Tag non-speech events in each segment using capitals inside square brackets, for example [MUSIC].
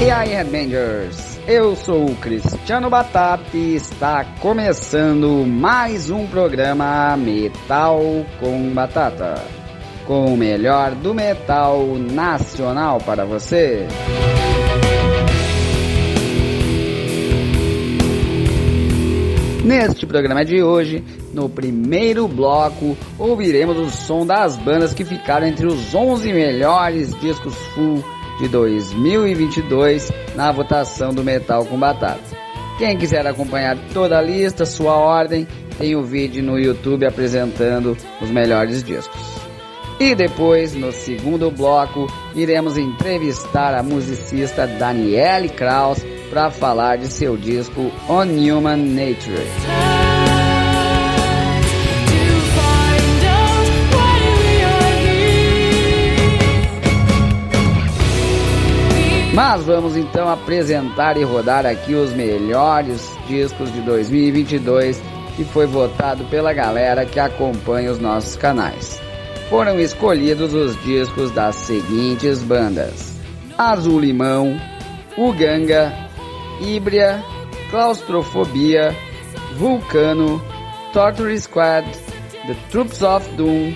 E aí, Headbangers? Eu sou o Cristiano Batata e está começando mais um programa Metal com Batata, com o melhor do metal nacional para você. Neste programa de hoje, no primeiro bloco, ouviremos o som das bandas que ficaram entre os 11 melhores discos full de 2022 na votação do Metal com Batata. Quem quiser acompanhar toda a lista, sua ordem, tem o vídeo no YouTube apresentando os melhores discos. E depois, no segundo bloco, iremos entrevistar a musicista Danielle Kraus para falar de seu disco On Human Nature. Mas vamos então apresentar e rodar aqui os melhores discos de 2022 que foi votado pela galera que acompanha os nossos canais. Foram escolhidos os discos das seguintes bandas: Azul Limão, Uganga, Híbria, Claustrofobia, Vulcano, Torture Squad, The Troops of Doom,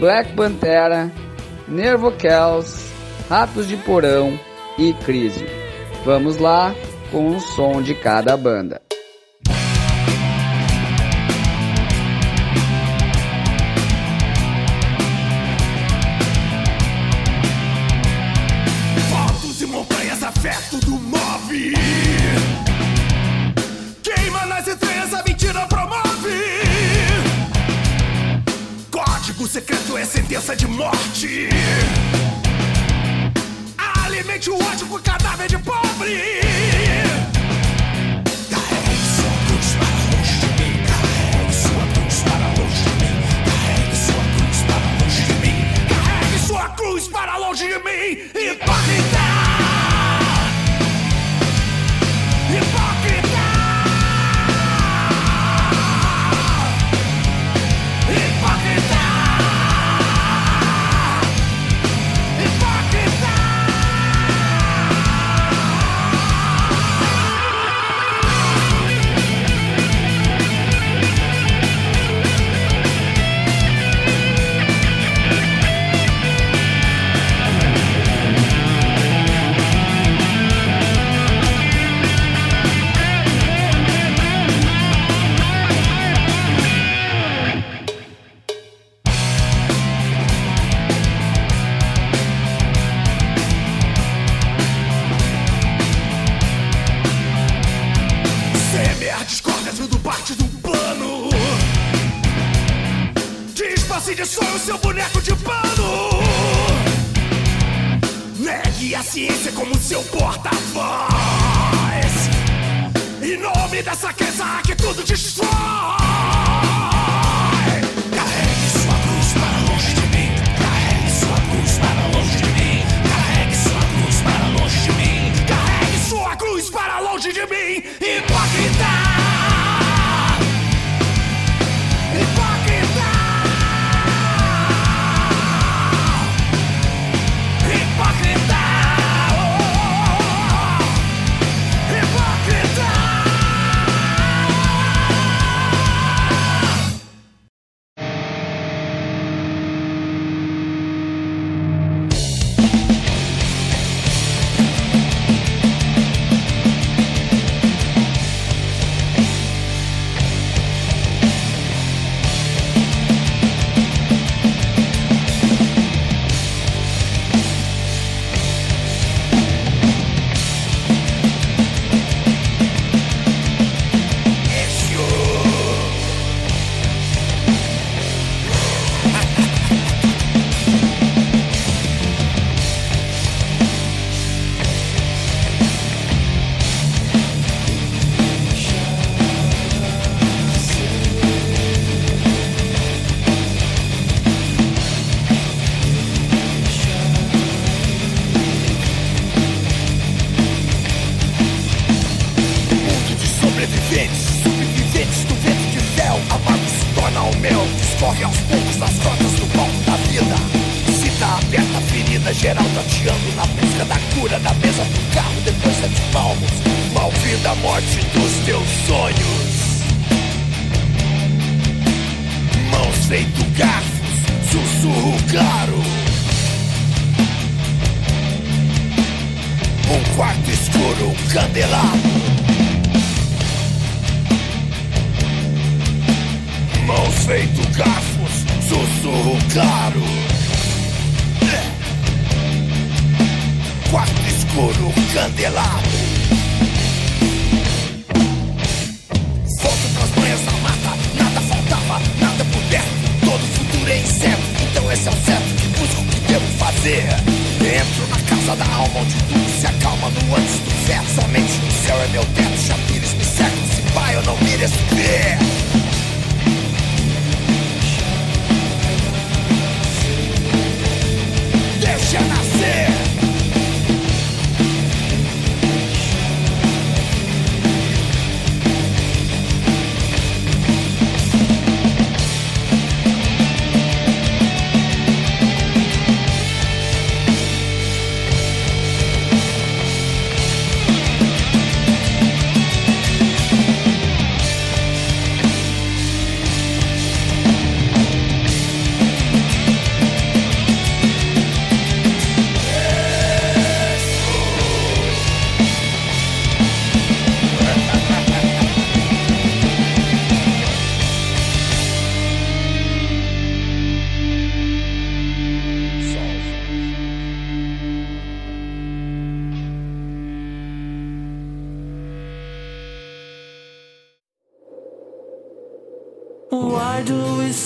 Black Pantera, Nervocels, Ratos de Porão e Crise. Vamos lá com o som de cada banda. É sentença de morte. Alimente o ódio com cadáver de pobre. Carregue sua cruz para longe de mim. Carregue sua cruz para longe de mim. Carregue sua cruz para longe de mim. Carregue sua cruz para longe de mim. Ciência como seu porta-voz. Em nome dessa crença que tudo destrói. Carregue sua cruz para longe de mim. Carregue sua cruz para longe de mim. Carregue sua cruz para longe de mim. Carregue sua cruz para longe de mim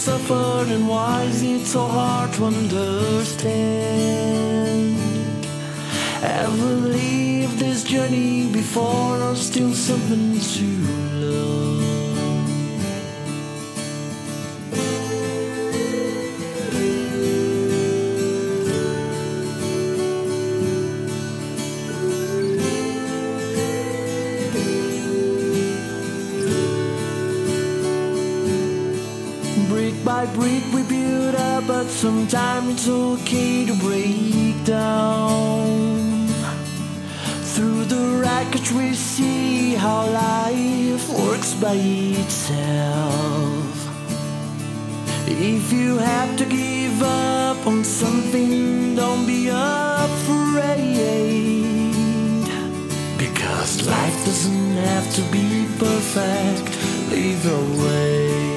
do we suffer and why is it so hard to understand? Ever leave this journey before or still something to love? By brick we build up, but sometimes it's okay to break down. Through the wreckage we see how life works by itself. If you have to give up on something, don't be afraid. Because life doesn't have to be perfect. Your way.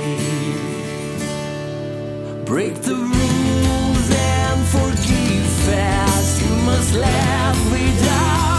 Break the rules and forgive fast. You must laugh without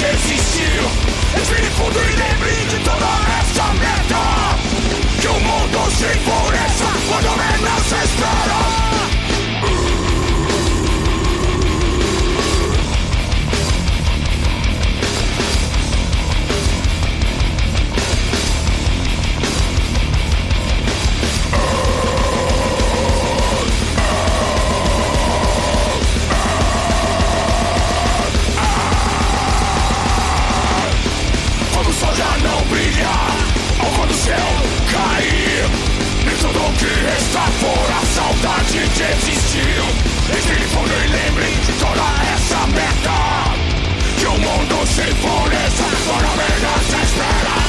gente existiu. Respire fundo e lembre de toda essa merda Que o mundo se foi que está fora a saudade de existir. Escrevam e lembrem de toda essa merda. Que o mundo se for essa, agora apenas espera.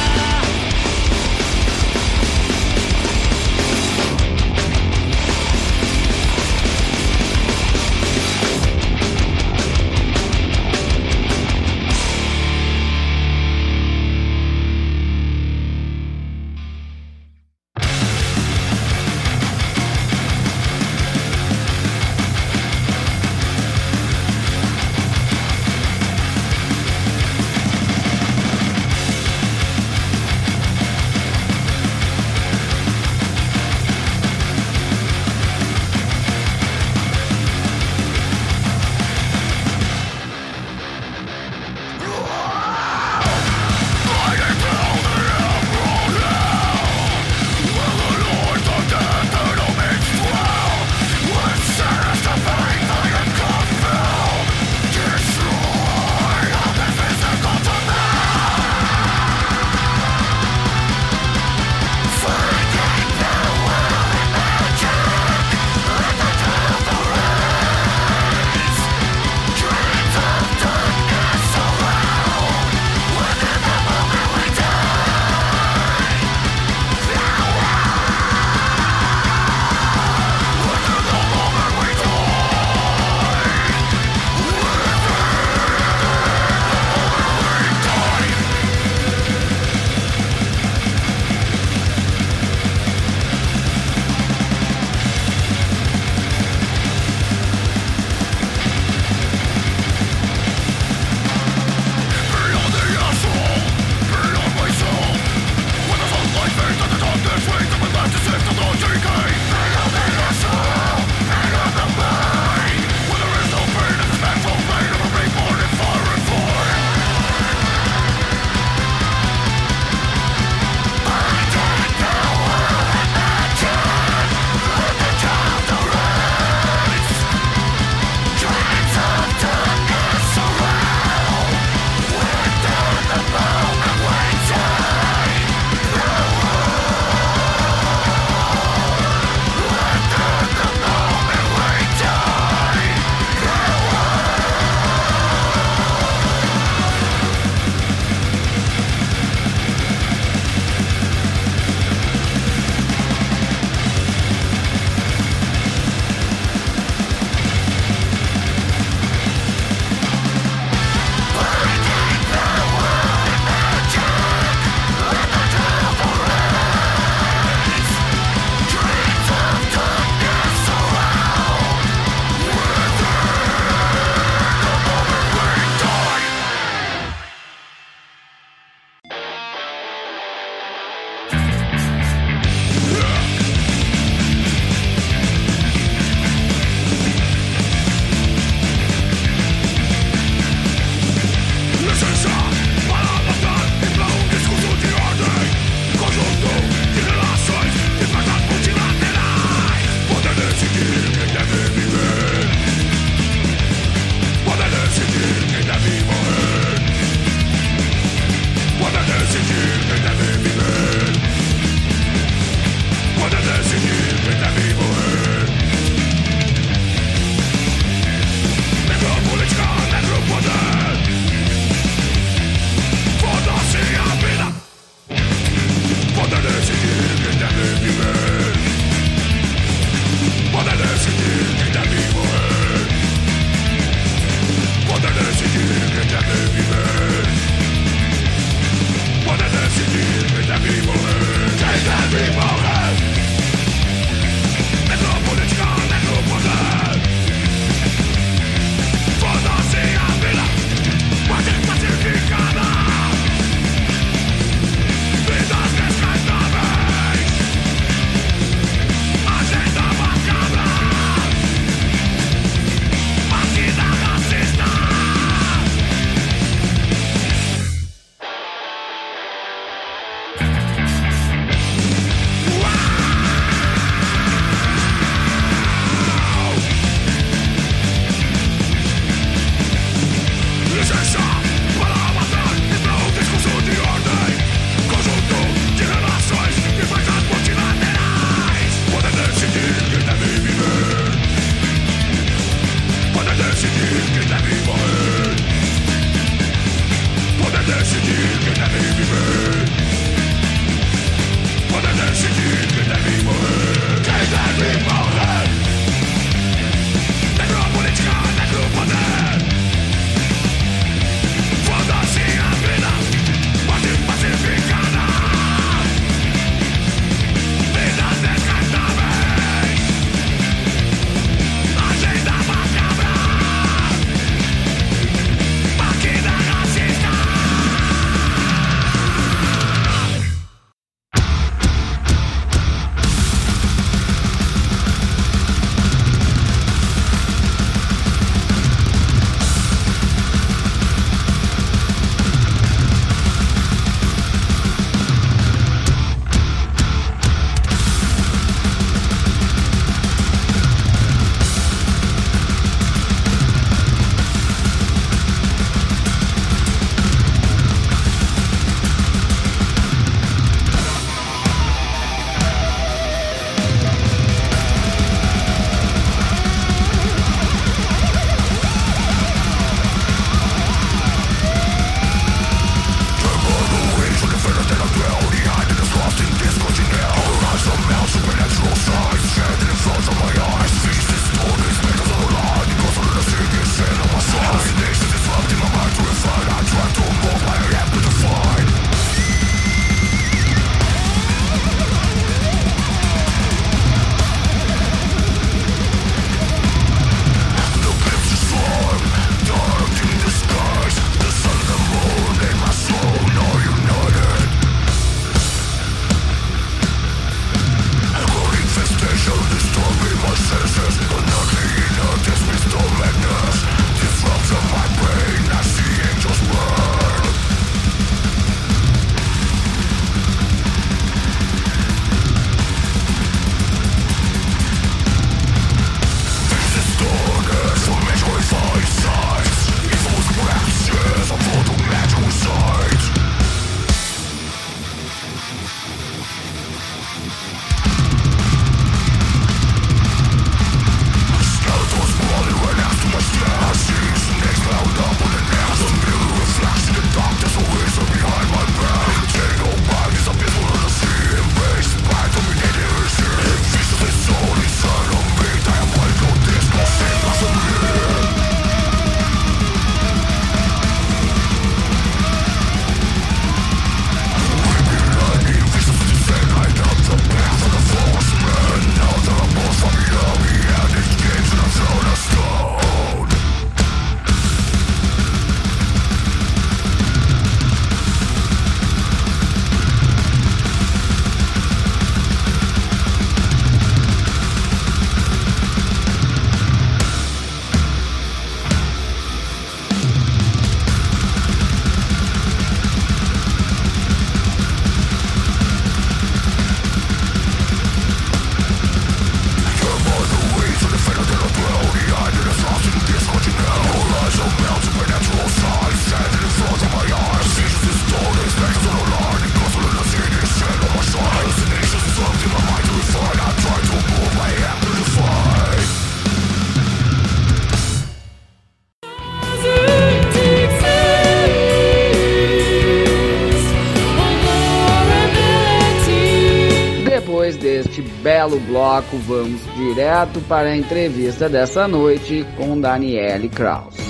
Belo bloco, vamos direto para a entrevista dessa noite com Daniele Kraus.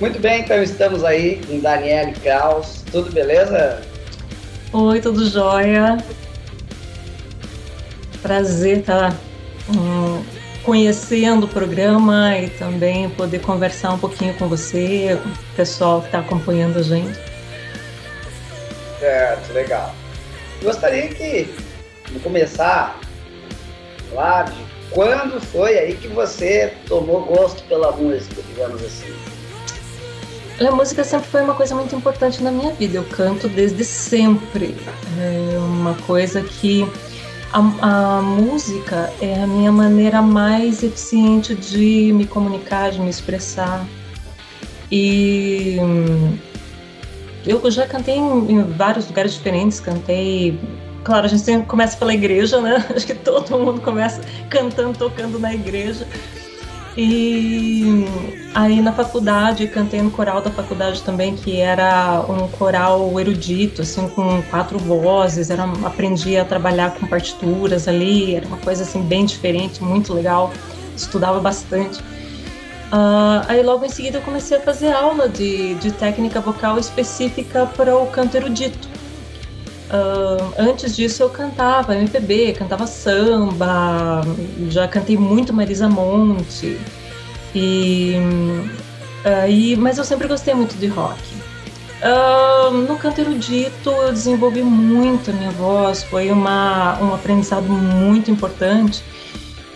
Muito bem, então estamos aí com Daniele Kraus. Tudo beleza? Oi, tudo jóia. Prazer estar um, conhecendo o programa e também poder conversar um pouquinho com você, o pessoal que está acompanhando a gente. Certo, legal. Gostaria que, começar falar de quando foi aí que você tomou gosto pela música, digamos assim. A música sempre foi uma coisa muito importante na minha vida. Eu canto desde sempre. É uma coisa que a, a, música é a minha maneira mais eficiente de me comunicar, de me expressar. E eu já cantei em, em vários lugares diferentes. Cantei claro, a gente sempre começa pela igreja, né? [LAUGHS] Acho que todo mundo começa cantando, tocando na igreja. E aí na faculdade, cantei no coral da faculdade também, que era um coral erudito, assim, com quatro vozes, era, aprendi a trabalhar com partituras ali, era uma coisa assim bem diferente, muito legal, estudava bastante. Uh, aí logo em seguida eu comecei a fazer aula de, de técnica vocal específica para o canto erudito. Uh, antes disso eu cantava MPB, cantava samba, já cantei muito Marisa Monte. E, uh, mas eu sempre gostei muito de rock. Uh, no canto erudito eu desenvolvi muito a minha voz, foi uma, um aprendizado muito importante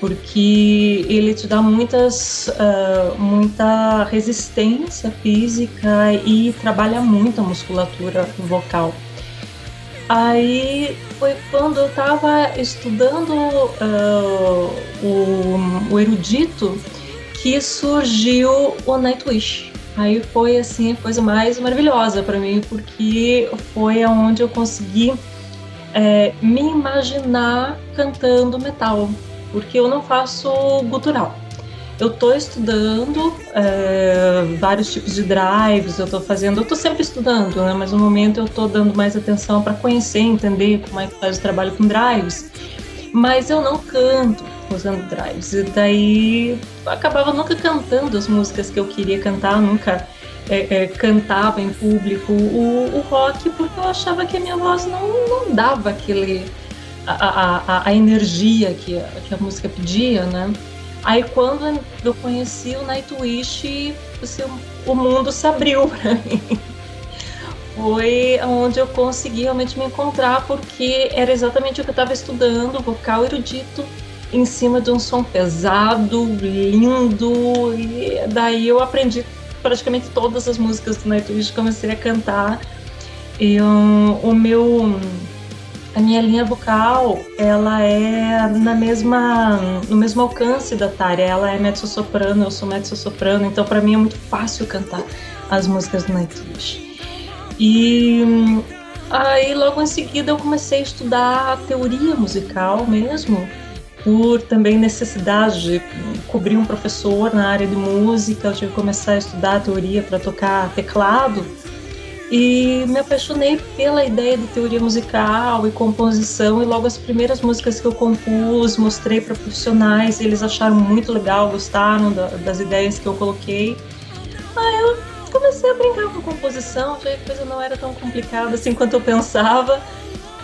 porque ele te dá muitas, uh, muita resistência física e trabalha muito a musculatura vocal. Aí foi quando eu estava estudando uh, o, o, erudito que surgiu o Nightwish. Aí foi assim a coisa mais maravilhosa para mim, porque foi aonde eu consegui é, me imaginar cantando metal, porque eu não faço gutural. Eu estou estudando é, vários tipos de drives, eu estou fazendo, eu estou sempre estudando, né? Mas no momento eu estou dando mais atenção para conhecer, entender como é que faz o trabalho com drives. Mas eu não canto usando drives. E daí eu acabava nunca cantando as músicas que eu queria cantar, nunca é, é, cantava em público o, o, rock, porque eu achava que a minha voz não, não dava aquele. A, a, a energia que, que a música pedia, né? Aí quando eu conheci o Nightwish, assim, o mundo se abriu [LAUGHS] para mim. Foi onde eu consegui realmente me encontrar, porque era exatamente o que eu estava estudando, vocal erudito, em cima de um som pesado, lindo, e daí eu aprendi praticamente todas as músicas do Nightwish, comecei a cantar. E um, o meu a minha linha vocal, ela é na mesma, no mesmo alcance da Tária. Ela é mezzo-soprano, eu sou mezzo-soprano, então para mim é muito fácil cantar as músicas do Nightwish. E aí logo em seguida eu comecei a estudar a teoria musical mesmo, por também necessidade de cobrir um professor na área de música, eu tive que começar a estudar a teoria para tocar teclado e me apaixonei pela ideia de teoria musical e composição e logo as primeiras músicas que eu compus mostrei para profissionais eles acharam muito legal, gostaram da, das ideias que eu coloquei. Aí eu comecei a brincar com composição, já a coisa não era tão complicada assim quanto eu pensava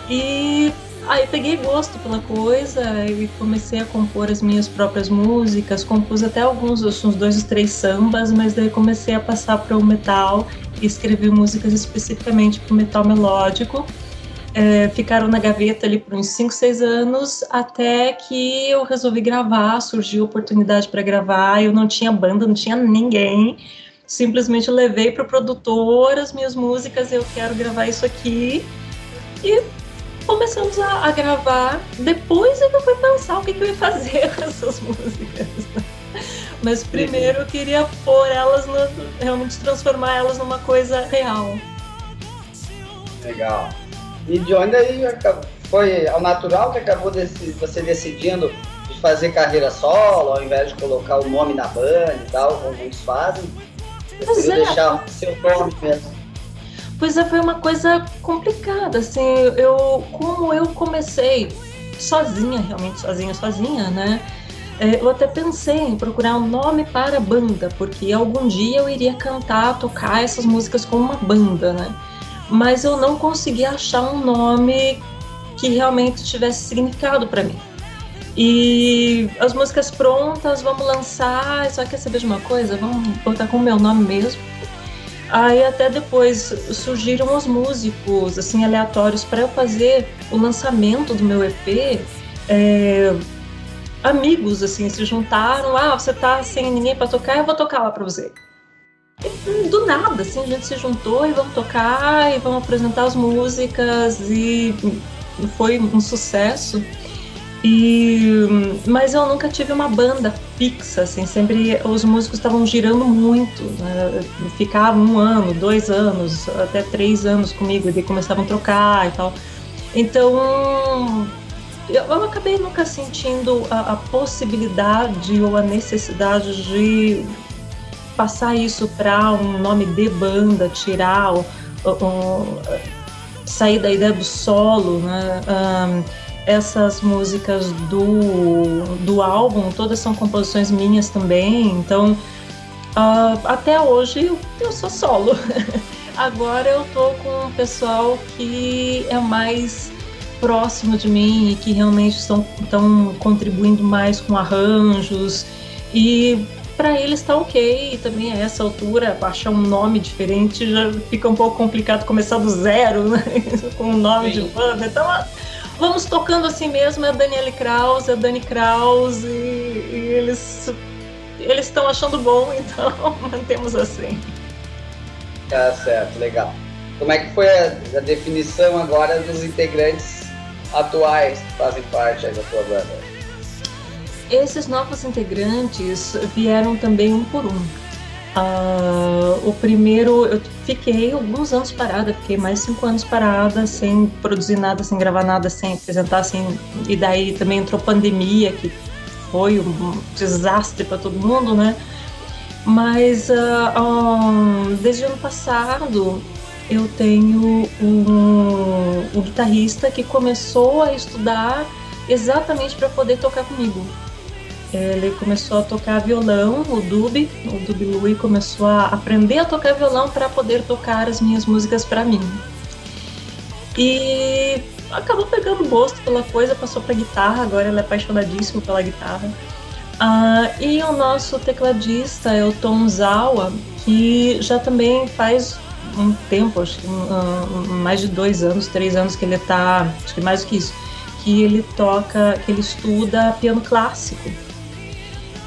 e aí peguei gosto pela coisa e comecei a compor as minhas próprias músicas, compus até alguns, uns dois três sambas, mas daí comecei a passar para o metal e escrevi músicas especificamente para o metal melódico. É, ficaram na gaveta ali por uns 5, 6 anos, até que eu resolvi gravar, surgiu a oportunidade para gravar, eu não tinha banda, não tinha ninguém, simplesmente levei para o produtor as minhas músicas, eu quero gravar isso aqui, e começamos a, a, gravar. Depois é eu fui pensar o que, que eu ia fazer [LAUGHS] com essas músicas. [LAUGHS] Mas primeiro eu queria pôr elas, no, realmente transformar elas numa coisa real. Legal. E de onde aí foi ao natural que acabou desse, você decidindo de fazer carreira solo, ao invés de colocar o nome na banda e tal, como muitos fazem? Preferiu é. deixar o seu nome mesmo. Pois é, foi uma coisa complicada, assim, eu, como eu comecei sozinha, realmente sozinha, sozinha, né? É, eu até pensei em procurar um nome para a banda, porque algum dia eu iria cantar, tocar essas músicas com uma banda, né? Mas eu não consegui achar um nome que realmente tivesse significado para mim. E as músicas prontas, vamos lançar, só quer saber de uma coisa? Vamos botar com o meu nome mesmo Aí até depois surgiram os músicos assim aleatórios para eu fazer o lançamento do meu EP. É, amigos assim se juntaram, ah, você tá sem ninguém para tocar, eu vou tocar lá para você. E, do nada, assim, a gente se juntou e vamos tocar e vamos apresentar as músicas e foi um sucesso. E, mas eu nunca tive uma banda fixa, assim, sempre os músicos estavam girando muito, né? ficavam um ano, dois anos, até três anos comigo, e começavam a trocar e tal. Então, eu, eu acabei nunca sentindo a, a, possibilidade ou a necessidade de passar isso para um nome de banda, tirar o sair da ideia do solo, né? Um, essas músicas do, do álbum, todas são composições minhas também, então uh, até hoje eu, eu sou solo. [LAUGHS] Agora eu tô com um pessoal que é mais próximo de mim e que realmente estão, estão contribuindo mais com arranjos e para eles está ok também a essa altura achar um nome diferente já fica um pouco complicado começar do zero né? [LAUGHS] com um nome Sim. de banda então vamos tocando assim mesmo, é a Daniele Kraus, é a Dani Kraus, e, e eles eles estão achando bom, [LAUGHS] então mantemos assim. Tá certo, legal. Como é que foi a, a definição agora dos integrantes atuais fazem parte da tua banda? Esses novos integrantes vieram também um por um. Uh, o primeiro, eu fiquei alguns anos parada, fiquei mais cinco anos parada, sem produzir nada, sem gravar nada, sem apresentar, sem... e daí também entrou pandemia, que foi um desastre para todo mundo, né? Mas uh, um, desde o ano passado eu tenho um, um guitarrista que começou a estudar exatamente para poder tocar comigo. Ele começou a tocar violão, o Dub, o Dub Louie começou a aprender a tocar violão para poder tocar as minhas músicas para mim. E acabou pegando gosto pela coisa, passou para guitarra, agora ele é apaixonadíssimo pela guitarra. Uh, e o nosso tecladista é o Tom Zawa, que já também faz um tempo, acho que uh, mais de dois anos, três anos que ele está, acho que mais do que isso, que ele toca, que ele estuda piano clássico.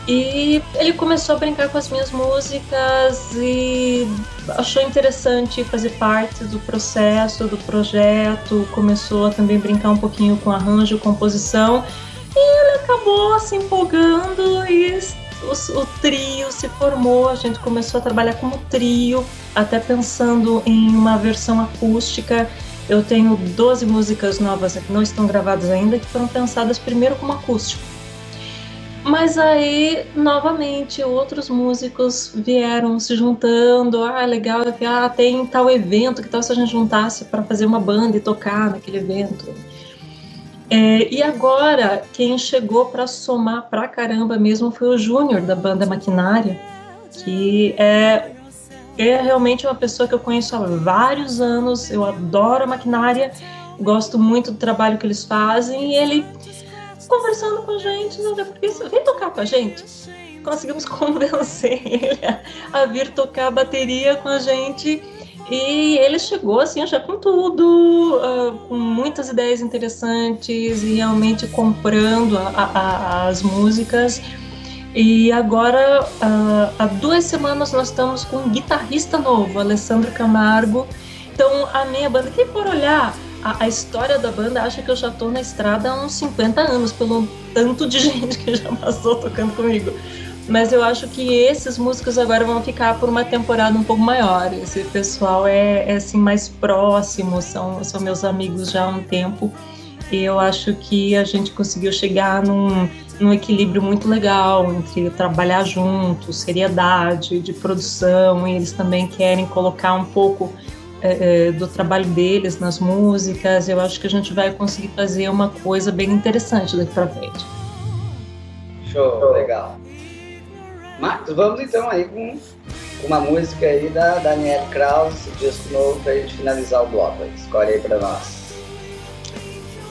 E ele começou a brincar com as minhas músicas e achou interessante fazer parte do processo, do projeto, começou a também brincar um pouquinho com arranjo, composição, e ele acabou se empolgando e o, o trio se formou, a gente começou a trabalhar como trio, até pensando em uma versão acústica. Eu tenho 12 músicas novas que não estão gravadas ainda, que foram pensadas primeiro como acústico mas aí, novamente, outros músicos vieram se juntando. Ah, legal, ah, tem tal evento, que tal se a gente juntasse para fazer uma banda e tocar naquele evento? É, e agora, quem chegou para somar pra caramba mesmo foi o Júnior, da banda Maquinária, que é, é realmente uma pessoa que eu conheço há vários anos. Eu adoro a Maquinária, gosto muito do trabalho que eles fazem, e ele conversando com a gente, né? Porque vem tocar com a gente. Conseguimos [LAUGHS] convencer ele a, a vir tocar a bateria com a gente. E ele chegou assim já com tudo, uh, com muitas ideias interessantes e realmente comprando a, a, as músicas. E agora, uh, há duas semanas, nós estamos com um guitarrista novo, Alessandro Camargo. Então, a minha banda, quem for olhar, a, a, história da banda acha que eu já tô na estrada há uns 50 anos, pelo tanto de [LAUGHS] gente que já passou tocando comigo. Mas eu acho que esses músicos agora vão ficar por uma temporada um pouco maior. Esse pessoal é, é assim mais próximo, são, são meus amigos já há um tempo. E eu acho que a gente conseguiu chegar num, num equilíbrio muito legal entre trabalhar juntos, seriedade de produção, e eles também querem colocar um pouco é, do trabalho deles nas músicas. Eu acho que a gente vai conseguir fazer uma coisa bem interessante daqui para frente. Show, legal. Marcos, vamos então aí com uma música aí da Danielle Krause, disco novo pra gente finalizar o bloco. Escolhe aí pra nós.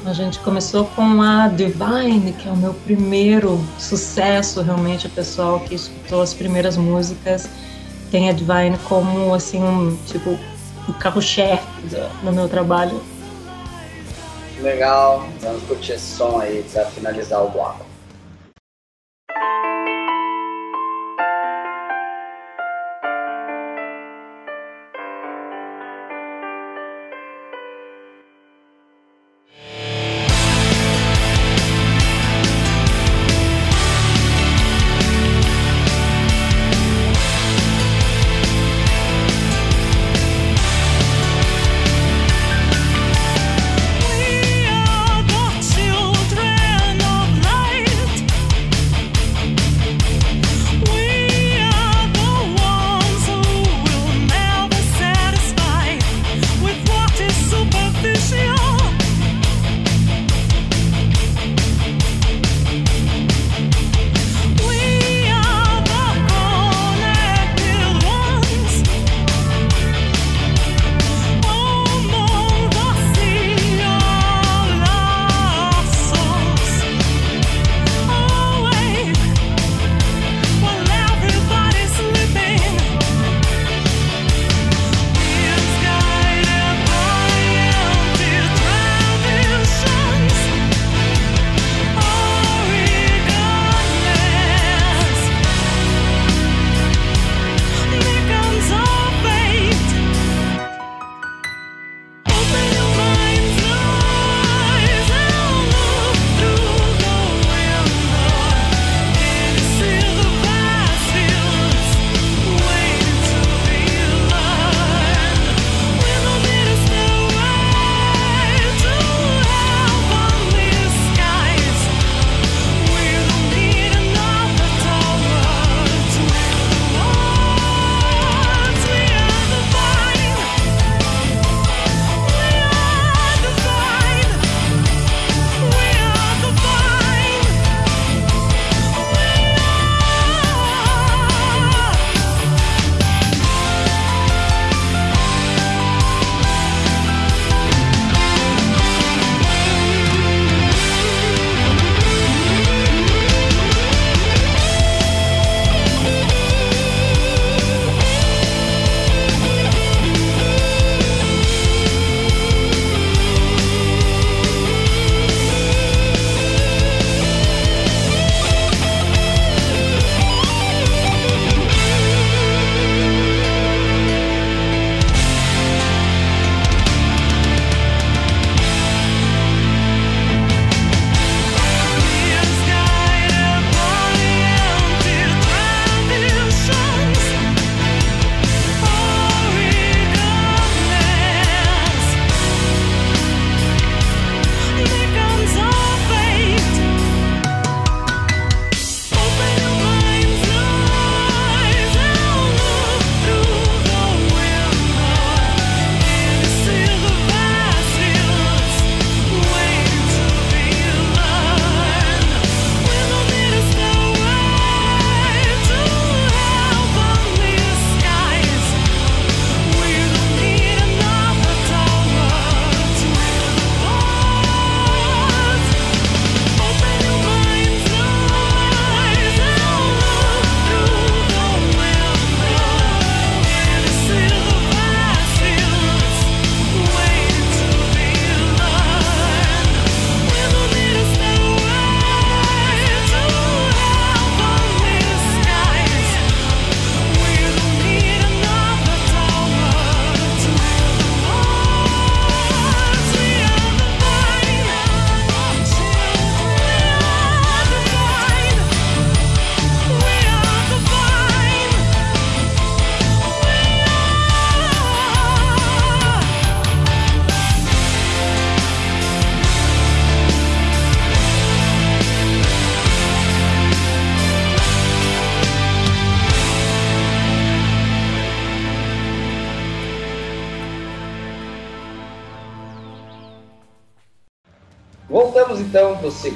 A gente começou com a Divine, que é o meu primeiro sucesso, realmente, o pessoal que escutou as primeiras músicas tem a Divine como, assim, um, tipo, o carro-chefe no meu trabalho. Legal, vamos curtir esse som aí para finalizar o bloco.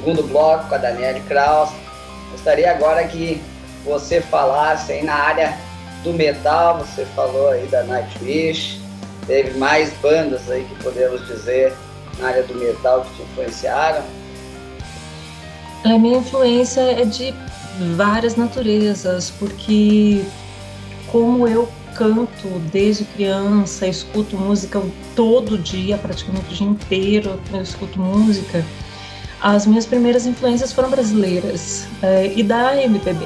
Segundo bloco com a Daniele Kraus. Gostaria agora que você falasse aí na área do metal, você falou aí da Nightwish, teve mais bandas aí que podemos dizer na área do metal que te influenciaram? A minha influência é de várias naturezas, porque como eu canto desde criança, escuto música todo dia, praticamente o dia inteiro eu escuto música. As minhas primeiras influências foram brasileiras é, e da MPB.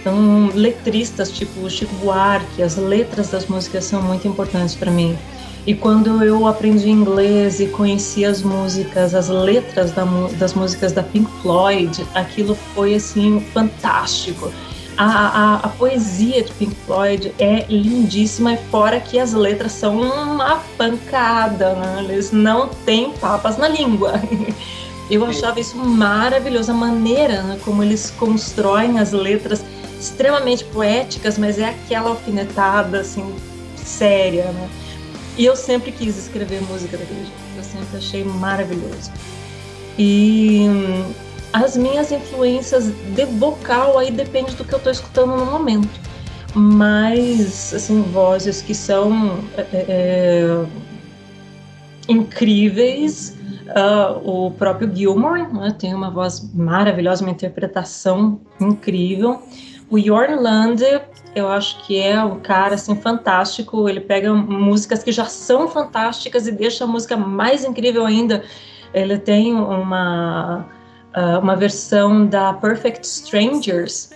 Então, letristas tipo Chico Buarque, as letras das músicas são muito importantes para mim. E quando eu aprendi inglês e conheci as músicas, as letras da, das músicas da Pink Floyd, aquilo foi assim fantástico. A, a, a, poesia de Pink Floyd é lindíssima, fora que as letras são uma pancada, né? eles não têm papas na língua. [LAUGHS] Eu achava isso maravilhoso, a maneira né, como eles constroem as letras extremamente poéticas, mas é aquela alfinetada assim, séria, né? E eu sempre quis escrever música daquele jeito, eu sempre achei maravilhoso. E as minhas influências de vocal aí depende do que eu estou escutando no momento. Mas, assim, vozes que são é, é incríveis. Uh, o próprio Gilmore né, tem uma voz maravilhosa, uma interpretação incrível. O Jorn Lande, eu acho que é um cara assim fantástico. Ele pega músicas que já são fantásticas e deixa a música mais incrível ainda. Ele tem uma uh, uma versão da Perfect Strangers,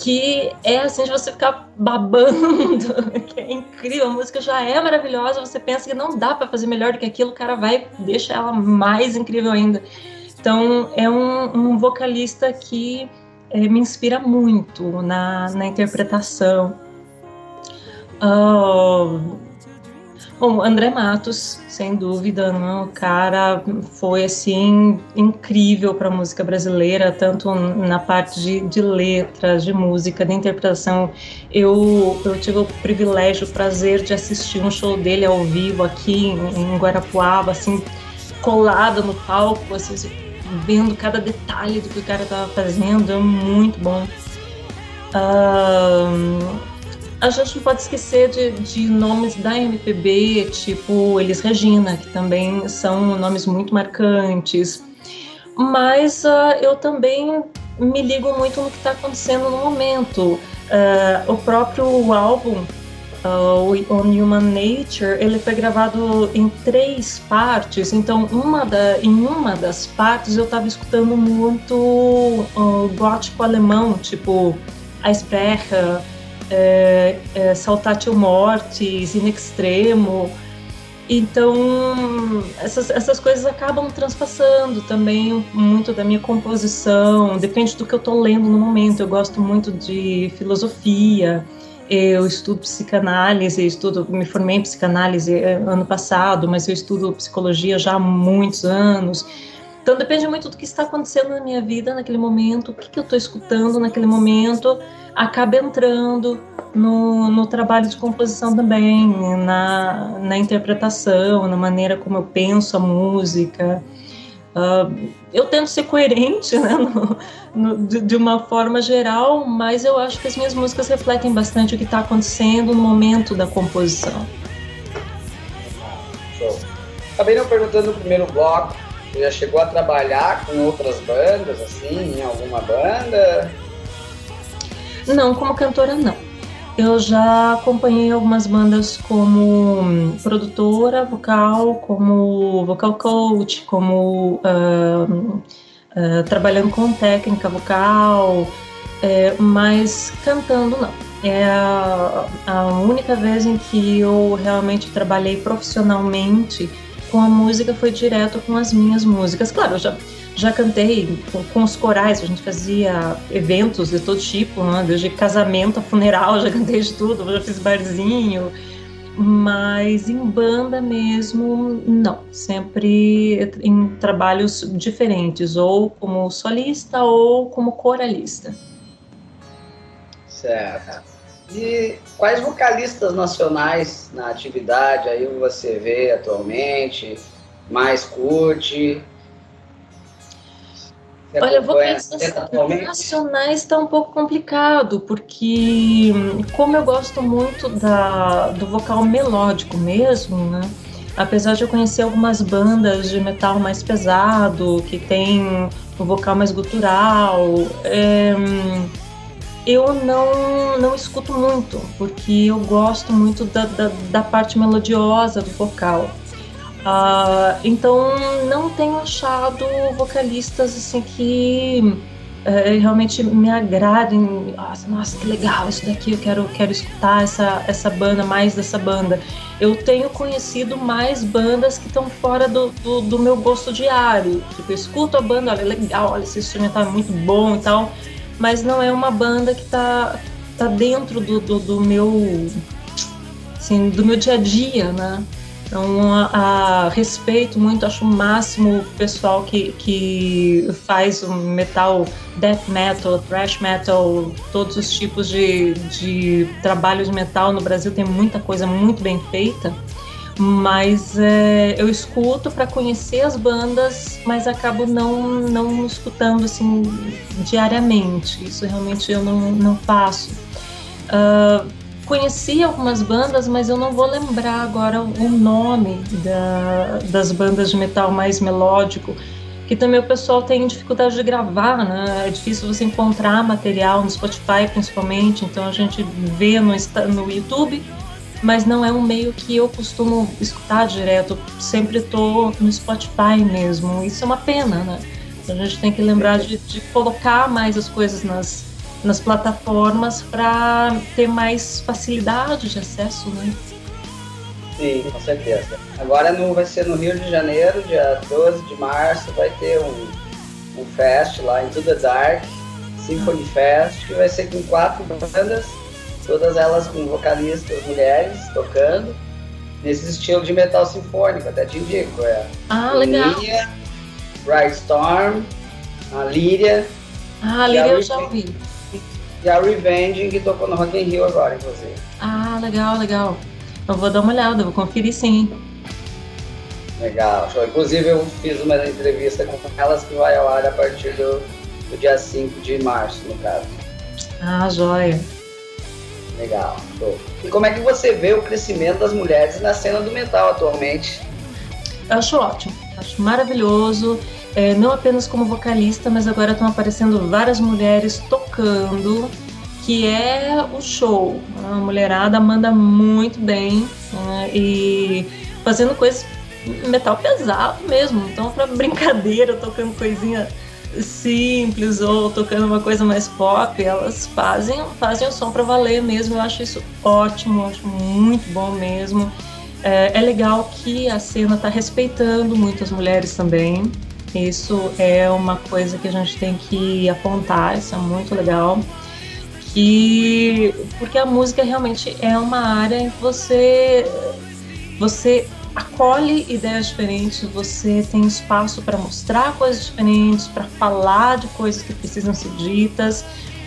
que é assim de você ficar babando, [LAUGHS] que é incrível, a música já é maravilhosa, você pensa que não dá para fazer melhor do que aquilo, o cara vai deixa ela mais incrível ainda. Então é um, um vocalista que é, me inspira muito na, na interpretação. Uh, Bom, André Matos, sem dúvida, não? o cara foi assim incrível para a música brasileira, tanto na parte de, de, letras, de música, de interpretação. Eu, eu tive o privilégio, o prazer de assistir um show dele ao vivo aqui em, em Guarapuava, assim, colada no palco, assim, vendo cada detalhe do que o cara estava fazendo, é muito bom. Uh, a gente não pode esquecer de, de, nomes da MPB, tipo Elis Regina, que também são nomes muito marcantes. Mas uh, eu também me ligo muito no que está acontecendo no momento. Uh, o próprio álbum, uh, On Human Nature, ele foi gravado em três partes. Então, uma da, em uma das partes eu estava escutando muito uh, gótico alemão, tipo A Sprecher, é, é, Saltatio Mortis, In Extremo. Então, essas, essas coisas acabam transpassando também muito da minha composição, depende do que eu estou lendo no momento. Eu gosto muito de filosofia, eu estudo psicanálise, estudo, me formei em psicanálise é, ano passado, mas eu estudo psicologia já há muitos anos. Então, depende muito do que está acontecendo na minha vida naquele momento, o que, que eu estou escutando naquele momento acaba entrando no, no trabalho de composição também, na, na interpretação, na maneira como eu penso a música. Uh, eu tento ser coerente né, no, no, de, de, uma forma geral, mas eu acho que as minhas músicas refletem bastante o que está acontecendo no momento da composição. Acabei não perguntando no primeiro bloco, já chegou a trabalhar com outras bandas, assim, em alguma banda? Não, como cantora não. Eu já acompanhei algumas bandas como produtora vocal, como vocal coach, como uh, uh, trabalhando com técnica vocal, é, mas cantando não. É a, a única vez em que eu realmente trabalhei profissionalmente com a música foi direto com as minhas músicas. Claro, eu já já cantei com, com, os corais, a gente fazia eventos de todo tipo, né? desde casamento a funeral, já cantei de tudo, já fiz barzinho, mas em banda mesmo, não, sempre em trabalhos diferentes, ou como solista ou como coralista. Certo. E quais vocalistas nacionais na atividade aí você vê atualmente, mais curte? Você Olha, vocalistas atualmente? nacionais está um pouco complicado, porque como eu gosto muito da, do vocal melódico mesmo, né? Apesar de eu conhecer algumas bandas de metal mais pesado, que tem um vocal mais gutural, é, eu não, não escuto muito, porque eu gosto muito da, da, da parte melodiosa do vocal. Ah, então não tenho achado vocalistas assim que eh, realmente me agradem. Nossa, nossa, que legal isso daqui, eu quero, quero escutar essa, essa banda, mais dessa banda. Eu tenho conhecido mais bandas que estão fora do, do, do meu gosto diário. Tipo, eu escuto a banda, olha, legal, olha, esse instrumental é muito bom e tal, mas não é uma banda que tá, tá dentro do, do, do meu assim, do meu dia a dia, né? Então, a, a, respeito muito, acho o máximo o pessoal que, que faz o metal, death metal, thrash metal, todos os tipos de, de trabalho de metal no Brasil tem muita coisa muito bem feita. Mas é, eu escuto para conhecer as bandas, mas acabo não, não escutando assim diariamente. Isso realmente eu não, não faço. Uh, conheci algumas bandas, mas eu não vou lembrar agora o nome da, das bandas de metal mais melódico, que também o pessoal tem dificuldade de gravar, né? É difícil você encontrar material no Spotify, principalmente, então a gente vê no, no YouTube, mas não é um meio que eu costumo escutar direto, sempre estou no Spotify mesmo. Isso é uma pena, né? A gente tem que lembrar de, de colocar mais as coisas nas nas plataformas para ter mais facilidade de acesso, né? Sim, com certeza. Agora no, vai ser no Rio de Janeiro, dia 12 de março, vai ter um, um fest lá em To The Dark, Symphony Fest, que vai ser com quatro bandas, todas elas com vocalistas mulheres tocando, nesse estilo de metal sinfônico, até te indico. É ah, legal. Líria, Bright Storm, a Líria. Ah, a Líria eu já ouvi. E a Revenge, que tocou no Rock in Rio agora, inclusive. Ah, legal, legal. Eu vou dar uma olhada, vou conferir sim. Legal, show. Inclusive eu fiz uma entrevista com elas que vai ao ar a partir do, do dia 5 de março, no caso. Ah, joia. Legal, show. E como é que você vê o crescimento das mulheres na cena do metal atualmente? Eu acho ótimo, acho maravilhoso é, não apenas como vocalista, mas agora estão aparecendo várias mulheres tocando, que é o show. A mulherada manda muito bem né, e fazendo coisas metal pesado mesmo. Então, para [LAUGHS] brincadeira, tocando coisinha simples ou tocando uma coisa mais pop, elas fazem, fazem o som para valer mesmo. Eu acho isso ótimo, acho muito bom mesmo. É, é legal que a cena está respeitando muitas mulheres também. Isso é uma coisa que a gente tem que apontar, isso é muito legal. Que, porque a música realmente é uma área em que você, você acolhe ideias diferentes, você tem espaço para mostrar coisas diferentes, para falar de coisas que precisam ser ditas,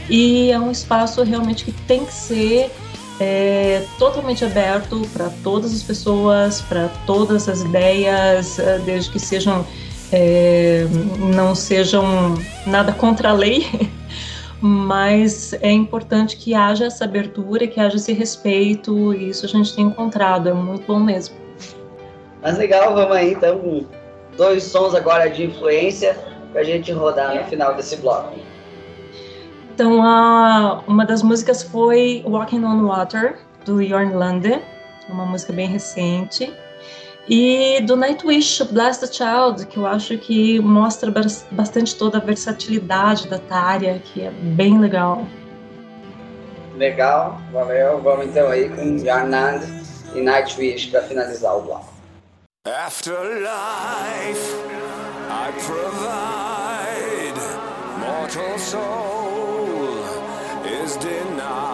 e é um espaço realmente que tem que ser é, totalmente aberto para todas as pessoas, para todas as ideias, eh, desde que sejam é, não sejam nada contra a lei, [LAUGHS] mas é importante que haja essa abertura, que haja esse respeito, e isso a gente tem encontrado, é muito bom mesmo. Mas legal, vamos aí então, dois sons agora de influência para a gente rodar no final desse bloco. Então, a, uma das músicas foi Walking on Water, do Jorn Lande, uma música bem recente. E do Nightwish, Blast the Child, que eu acho que mostra bastante toda a versatilidade da Tária, que é bem legal. Legal, valeu. Vamos então aí com Yarnand e Nightwish para finalizar o bloco. Afterlife, I provide mortal soul is denied.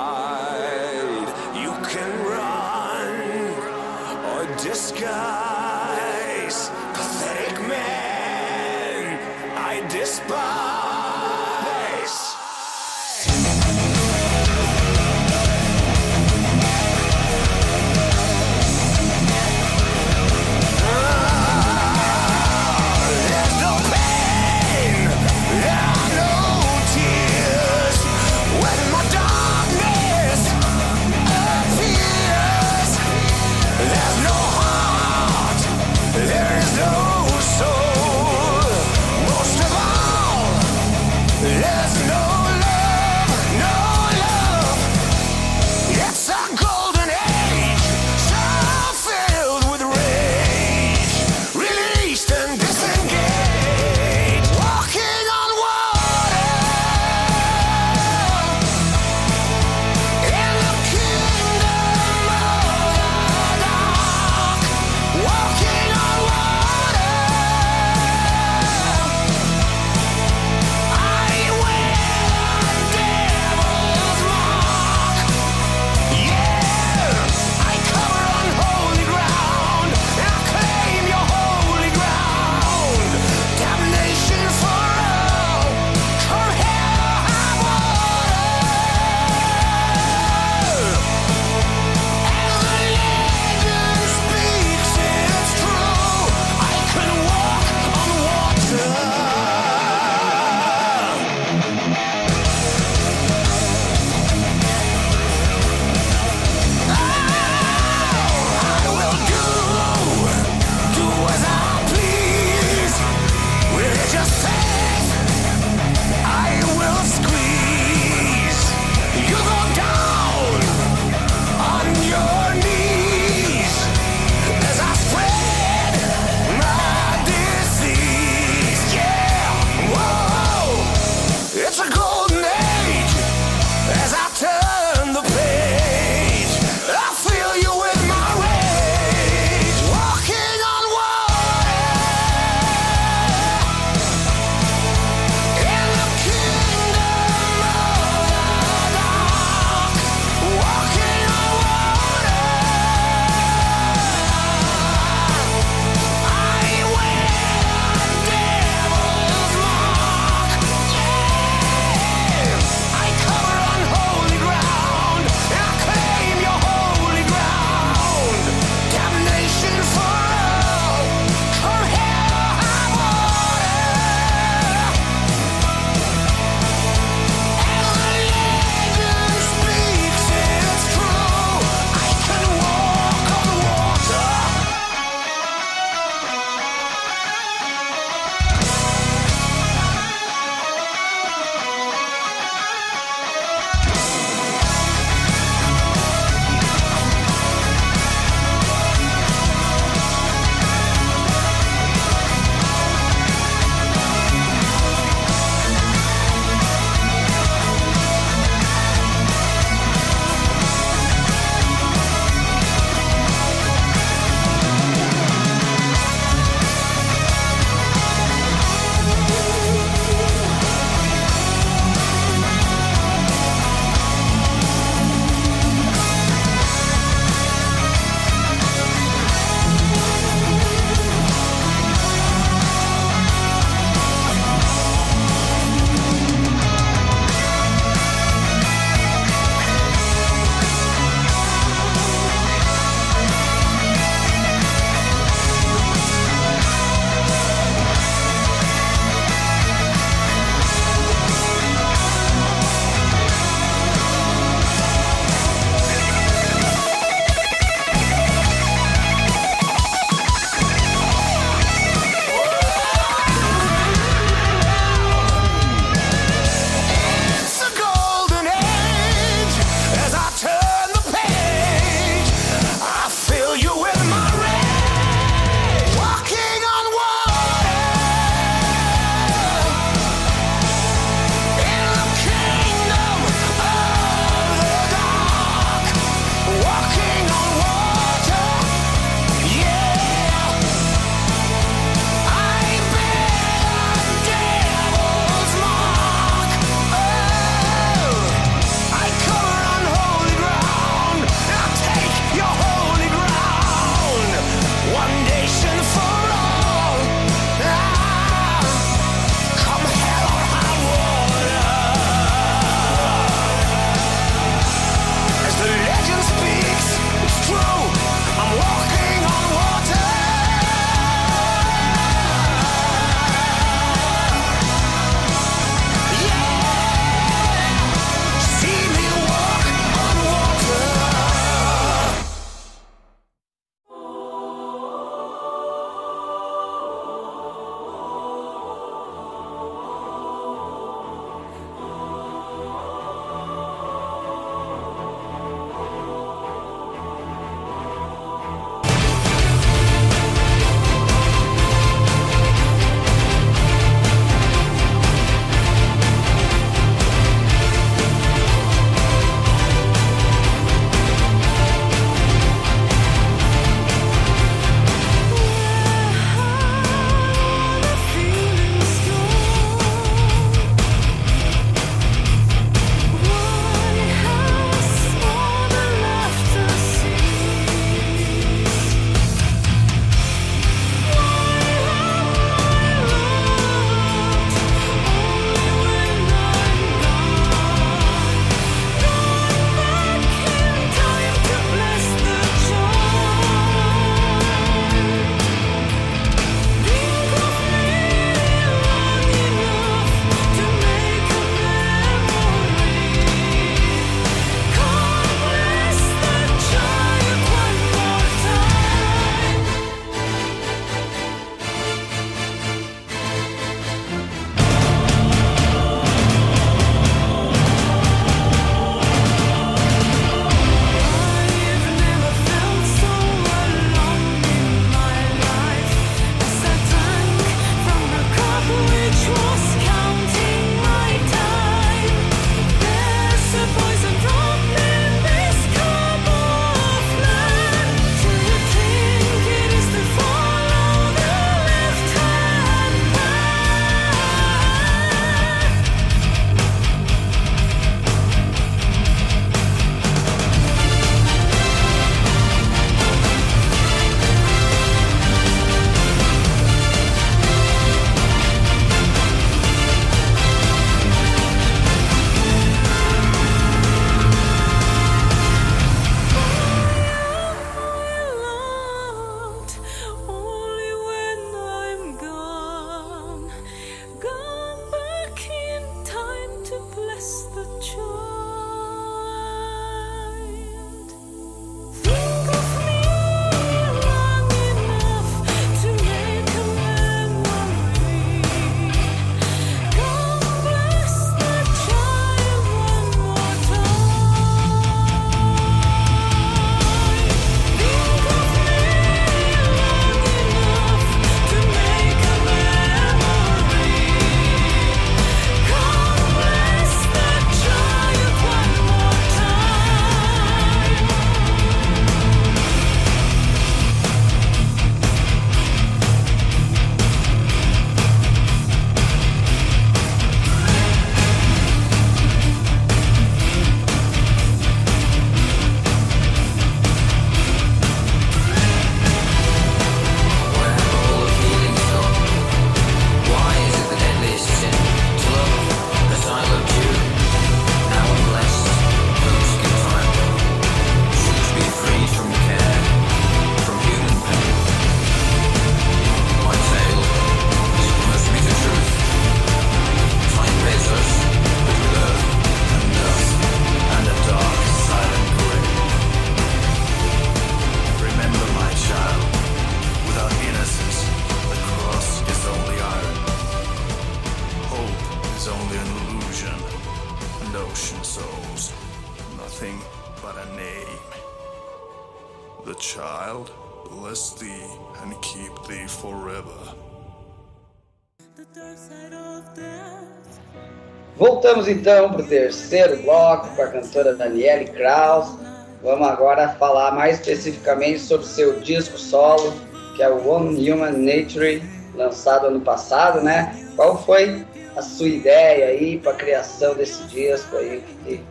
Voltamos então para o terceiro bloco com a cantora Daniele Kraus. Vamos agora falar mais especificamente sobre seu disco solo, que é o One Human Nature, lançado ano passado, né? Qual foi a sua ideia aí para a criação desse disco aí que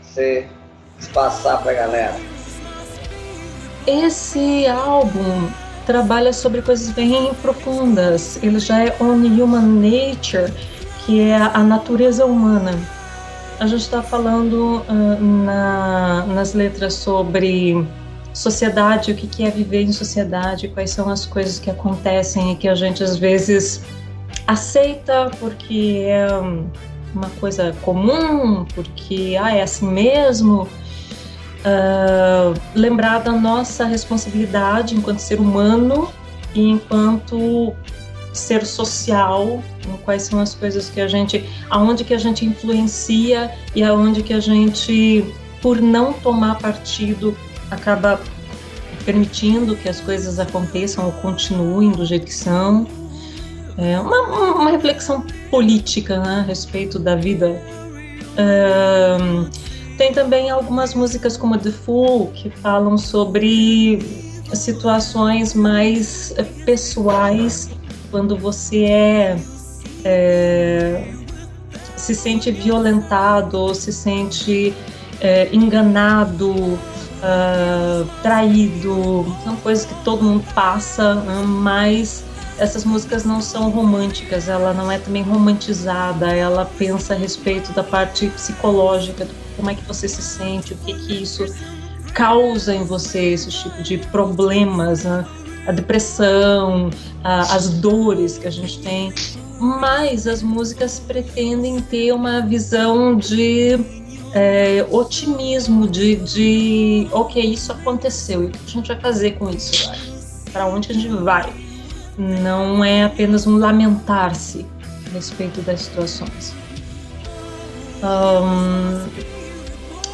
você passar para a galera? Esse álbum trabalha sobre coisas bem profundas. Ele já é On Human Nature, que é a natureza humana. A gente está falando uh, na, nas letras sobre sociedade, o que, que é viver em sociedade, quais são as coisas que acontecem e que a gente às vezes aceita porque é uma coisa comum, porque ah, é assim mesmo. Uh, lembrar da nossa responsabilidade enquanto ser humano e enquanto ser social, quais são as coisas que a gente, aonde que a gente influencia e aonde que a gente, por não tomar partido, acaba permitindo que as coisas aconteçam ou continuem do jeito que são. É uma, uma reflexão política né, a respeito da vida. Um, tem também algumas músicas como The Fool que falam sobre situações mais pessoais quando você é, é se sente violentado ou se sente é, enganado, uh, traído, são coisas que todo mundo passa, né? mas essas músicas não são românticas, ela não é também romantizada, ela pensa a respeito da parte psicológica, como é que você se sente, o que que isso causa em você, esse tipo de problemas, né? A depressão, a, as dores que a gente tem. Mas as músicas pretendem ter uma visão de é, otimismo, de, de ok, isso aconteceu, e o que a gente vai fazer com isso? Para onde a gente vai? Não é apenas um lamentar-se a respeito das situações. Um,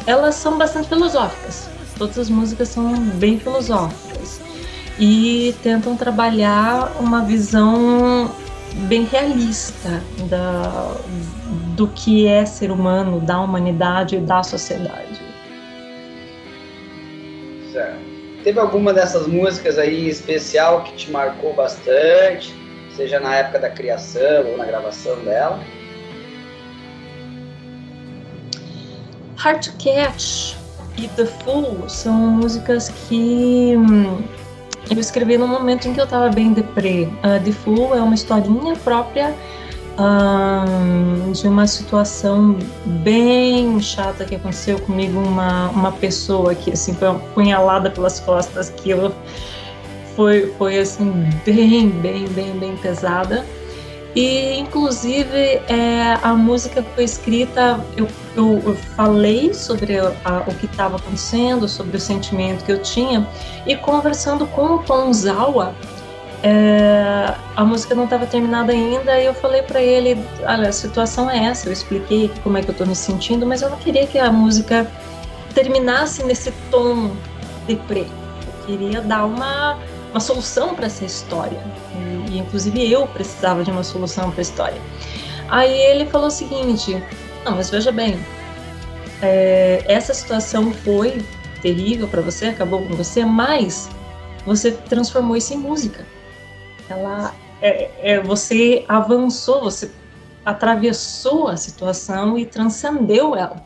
elas são bastante filosóficas. Todas as músicas são bem filosóficas e tentam trabalhar uma visão bem realista da, do que é ser humano, da humanidade e da sociedade. Certo. Teve alguma dessas músicas aí especial que te marcou bastante, seja na época da criação ou na gravação dela? Hard to Catch e The Fool são músicas que hum, eu escrevi no momento em que eu estava bem deprê. Uh, The Fool é uma historinha própria uh, de uma situação bem chata que aconteceu comigo. Uma, uma pessoa que assim, foi apunhalada pelas costas, que eu, foi, foi assim, bem, bem, bem, bem pesada. E, inclusive, é, a música foi escrita, eu, eu, eu falei sobre a, o que estava acontecendo, sobre o sentimento que eu tinha, e conversando com o Tom Zawa, é, a música não estava terminada ainda, e eu falei para ele: olha, a situação é essa, eu expliquei como é que eu estou me sentindo, mas eu não queria que a música terminasse nesse tom deprê. Eu queria dar uma, uma solução para essa história e inclusive eu precisava de uma solução para a história. Aí ele falou o seguinte: não, mas veja bem, é, essa situação foi terrível para você, acabou com você, mas você transformou isso em música. Ela, é, é, você avançou, você atravessou a situação e transcendeu ela.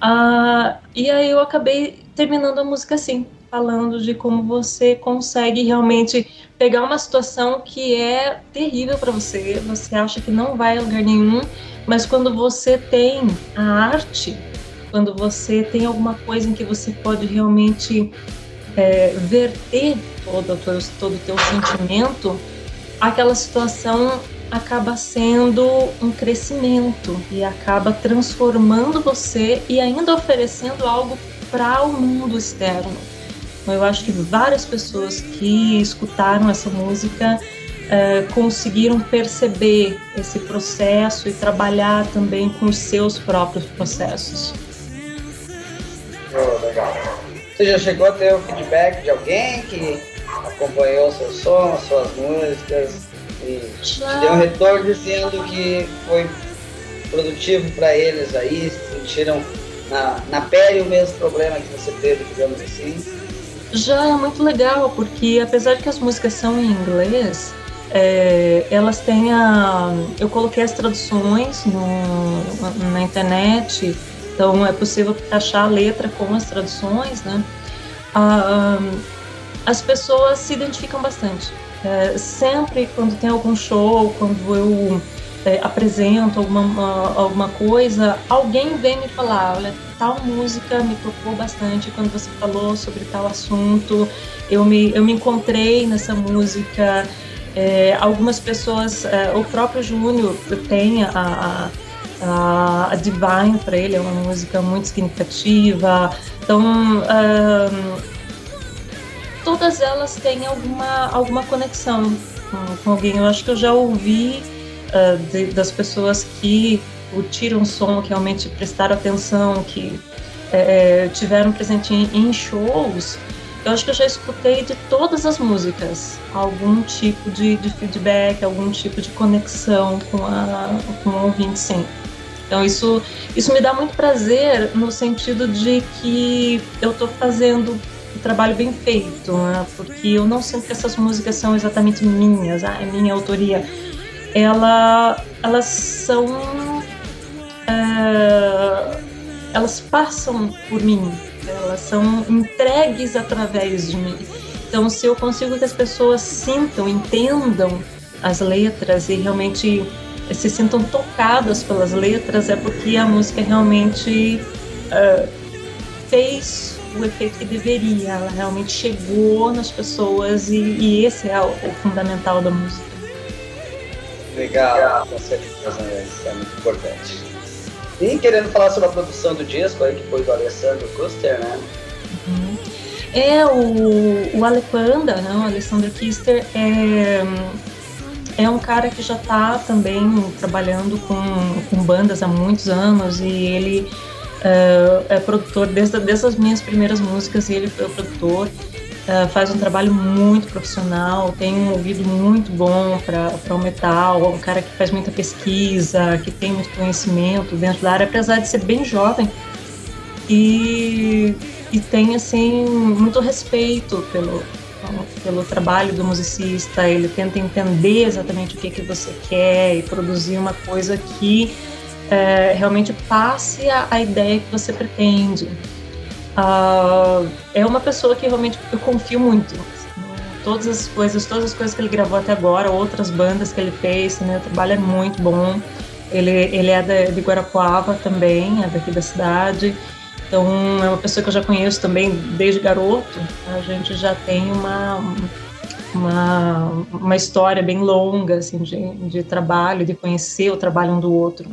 Ah, e aí eu acabei terminando a música assim falando de como você consegue realmente pegar uma situação que é terrível para você, você acha que não vai a lugar nenhum, mas quando você tem a arte, quando você tem alguma coisa em que você pode realmente é, verter todo todo o teu sentimento, aquela situação acaba sendo um crescimento e acaba transformando você e ainda oferecendo algo para o mundo externo. Eu acho que várias pessoas que escutaram essa música é, conseguiram perceber esse processo e trabalhar também com os seus próprios processos. Oh, legal. Você já chegou a ter o feedback de alguém que acompanhou o seu som, suas músicas e já. te deu um retorno dizendo que foi produtivo para eles aí, sentiram na, na pele o mesmo problema que você teve, digamos assim? Já é muito legal, porque apesar que as músicas são em inglês, é, elas têm a. Eu coloquei as traduções no, na internet, então é possível achar a letra com as traduções, né? Ah, as pessoas se identificam bastante. É, sempre quando tem algum show, quando eu é, apresento alguma, alguma coisa, alguém vem me falar, olha, tal música me tocou bastante quando você falou sobre tal assunto, eu me, eu me encontrei nessa música. É, algumas pessoas, é, o próprio Júnior tem a, a, a Divine para ele, é uma música muito significativa. Então, um, todas elas têm alguma, alguma conexão com, alguém. Eu acho que eu já ouvi uh, de, das pessoas que curtiram o som, que realmente prestaram atenção, que é, tiveram presente em, em, shows, eu acho que eu já escutei de todas as músicas algum tipo de, de feedback, algum tipo de conexão com, a, com o ouvinte, sim. Então isso, isso me dá muito prazer no sentido de que eu estou fazendo um trabalho bem feito, né? porque eu não sinto que essas músicas são exatamente minhas, ah, é minha autoria ela, elas são. É, elas passam por mim, elas são entregues através de mim. Então, se eu consigo que as pessoas sintam, entendam as letras e realmente se sintam tocadas pelas letras, é porque a música realmente uh, fez o efeito que deveria, ela realmente chegou nas pessoas e, e esse é o, o fundamental da música. Legal, com certeza, isso é muito importante. E querendo falar sobre a produção do disco aí, que foi do Alessandro Kuster, né? Uhum. É, o, o Alepanda, né, o Alessandro Kister, é, é um cara que já está também trabalhando com, com bandas há muitos anos e ele é, é produtor desde, desde as minhas primeiras músicas, ele foi o produtor. Uh, faz um trabalho muito profissional, tem um ouvido muito bom para o metal, é um cara que faz muita pesquisa, que tem muito conhecimento dentro da área, apesar de ser bem jovem e, e tem assim muito respeito pelo, pelo trabalho do musicista, ele tenta entender exatamente o que, que você quer e produzir uma coisa que é, realmente passe a, a ideia que você pretende. Uh, é uma pessoa que realmente eu confio muito. Todas as coisas, todas as coisas que ele gravou até agora, outras bandas que ele fez, né, o trabalho é muito bom. Ele, ele é de, de Guarapuava também, é daqui da cidade. Então é uma pessoa que eu já conheço também desde garoto. A gente já tem uma, uma, uma história bem longa assim, de, de trabalho, de conhecer o trabalho um do outro.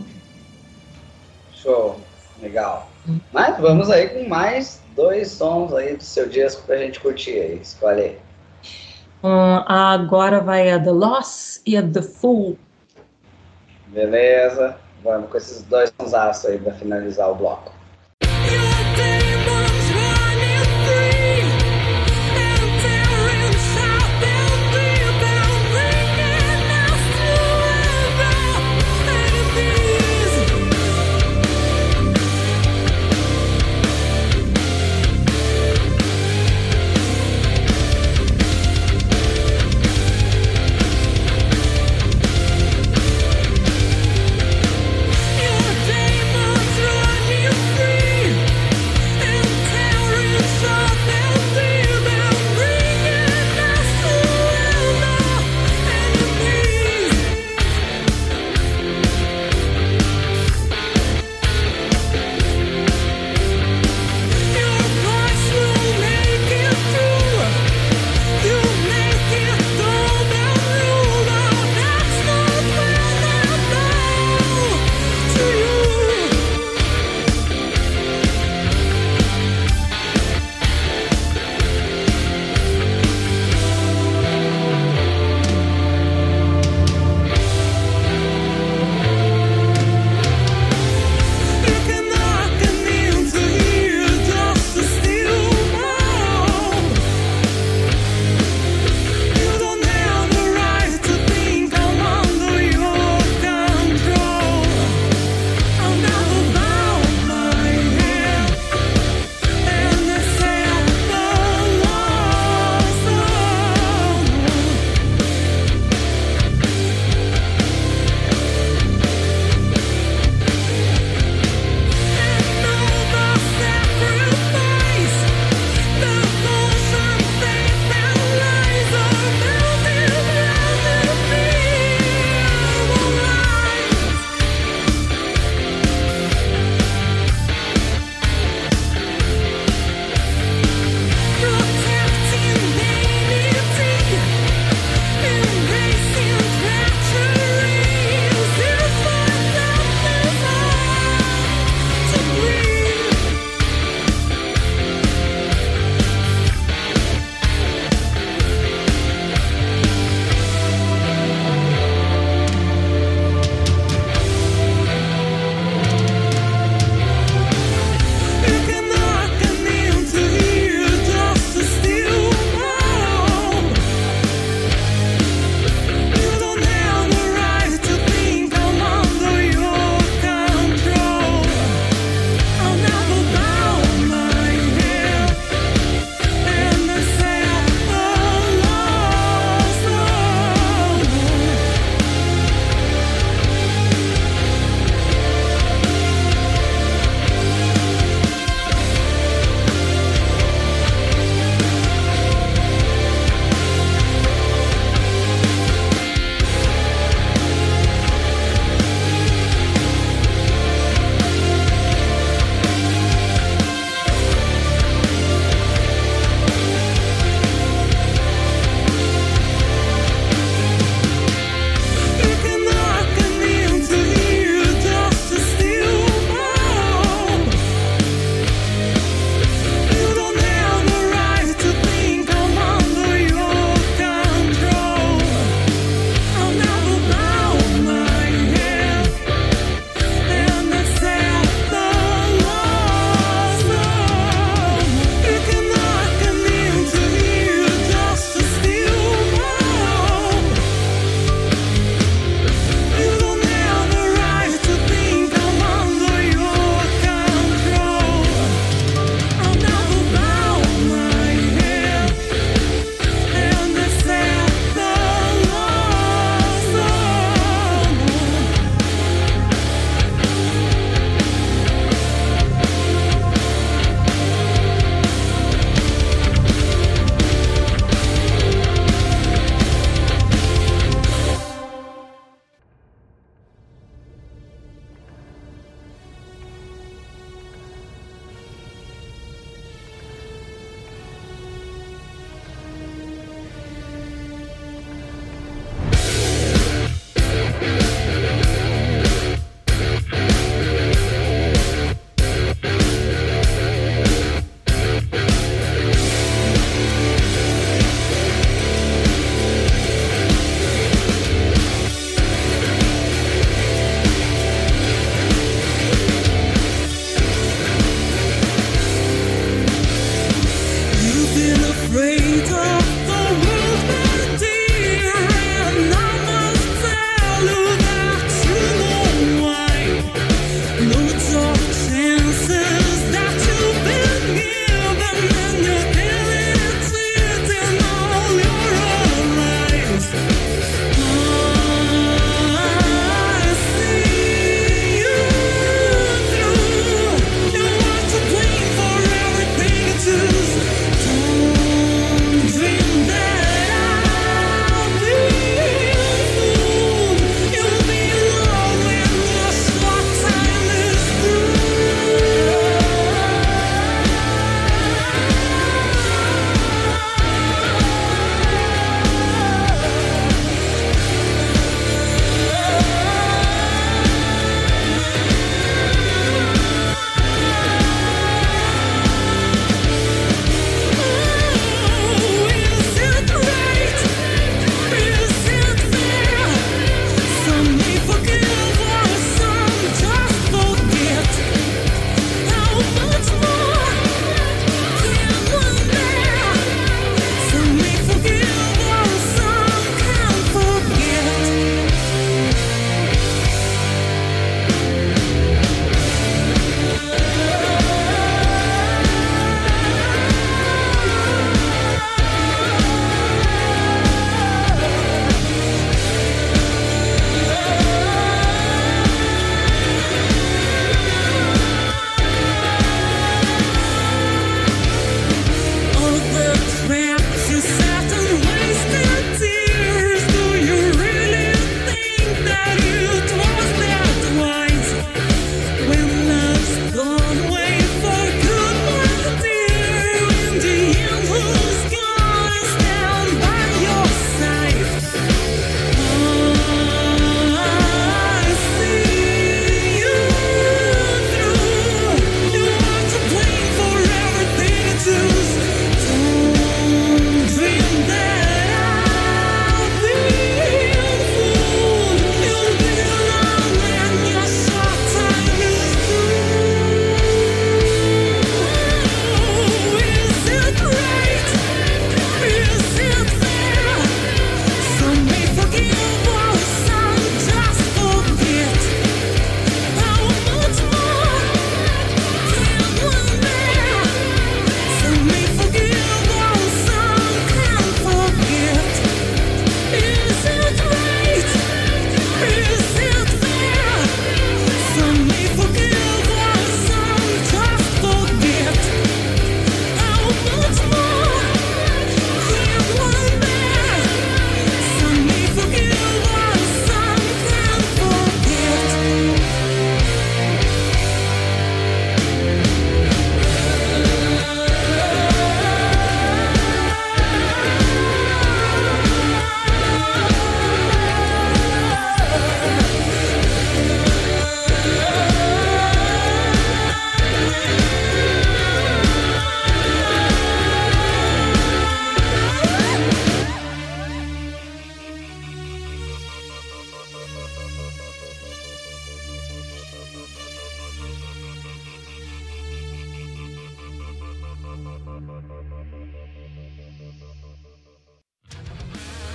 Show, legal. Mas vamos aí com mais dois sons aí do seu disco pra gente curtir aí. Escolhe aí. Um, agora vai a The Loss e a The Fool. Beleza. Vamos com esses dois sons aí pra finalizar o bloco.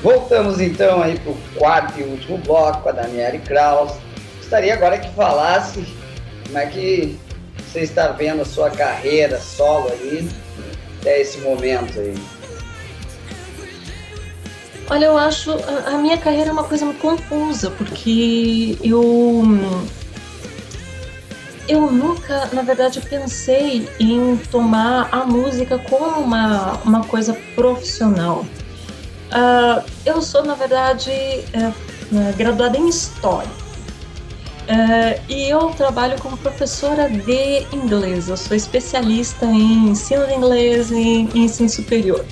Voltamos então aí para o quarto e último bloco com a Daniele Kraus. Gostaria agora que falasse como é que você está vendo a sua carreira solo aí até esse momento aí. Olha, eu acho a, a minha carreira é uma coisa muito confusa, porque eu eu nunca, na verdade, pensei em tomar a música como uma, uma coisa profissional. Uh, eu sou, na verdade, é, é, graduada em História. Uh, e eu trabalho como professora de inglês. Eu sou especialista em ensino de inglês e ensino superior.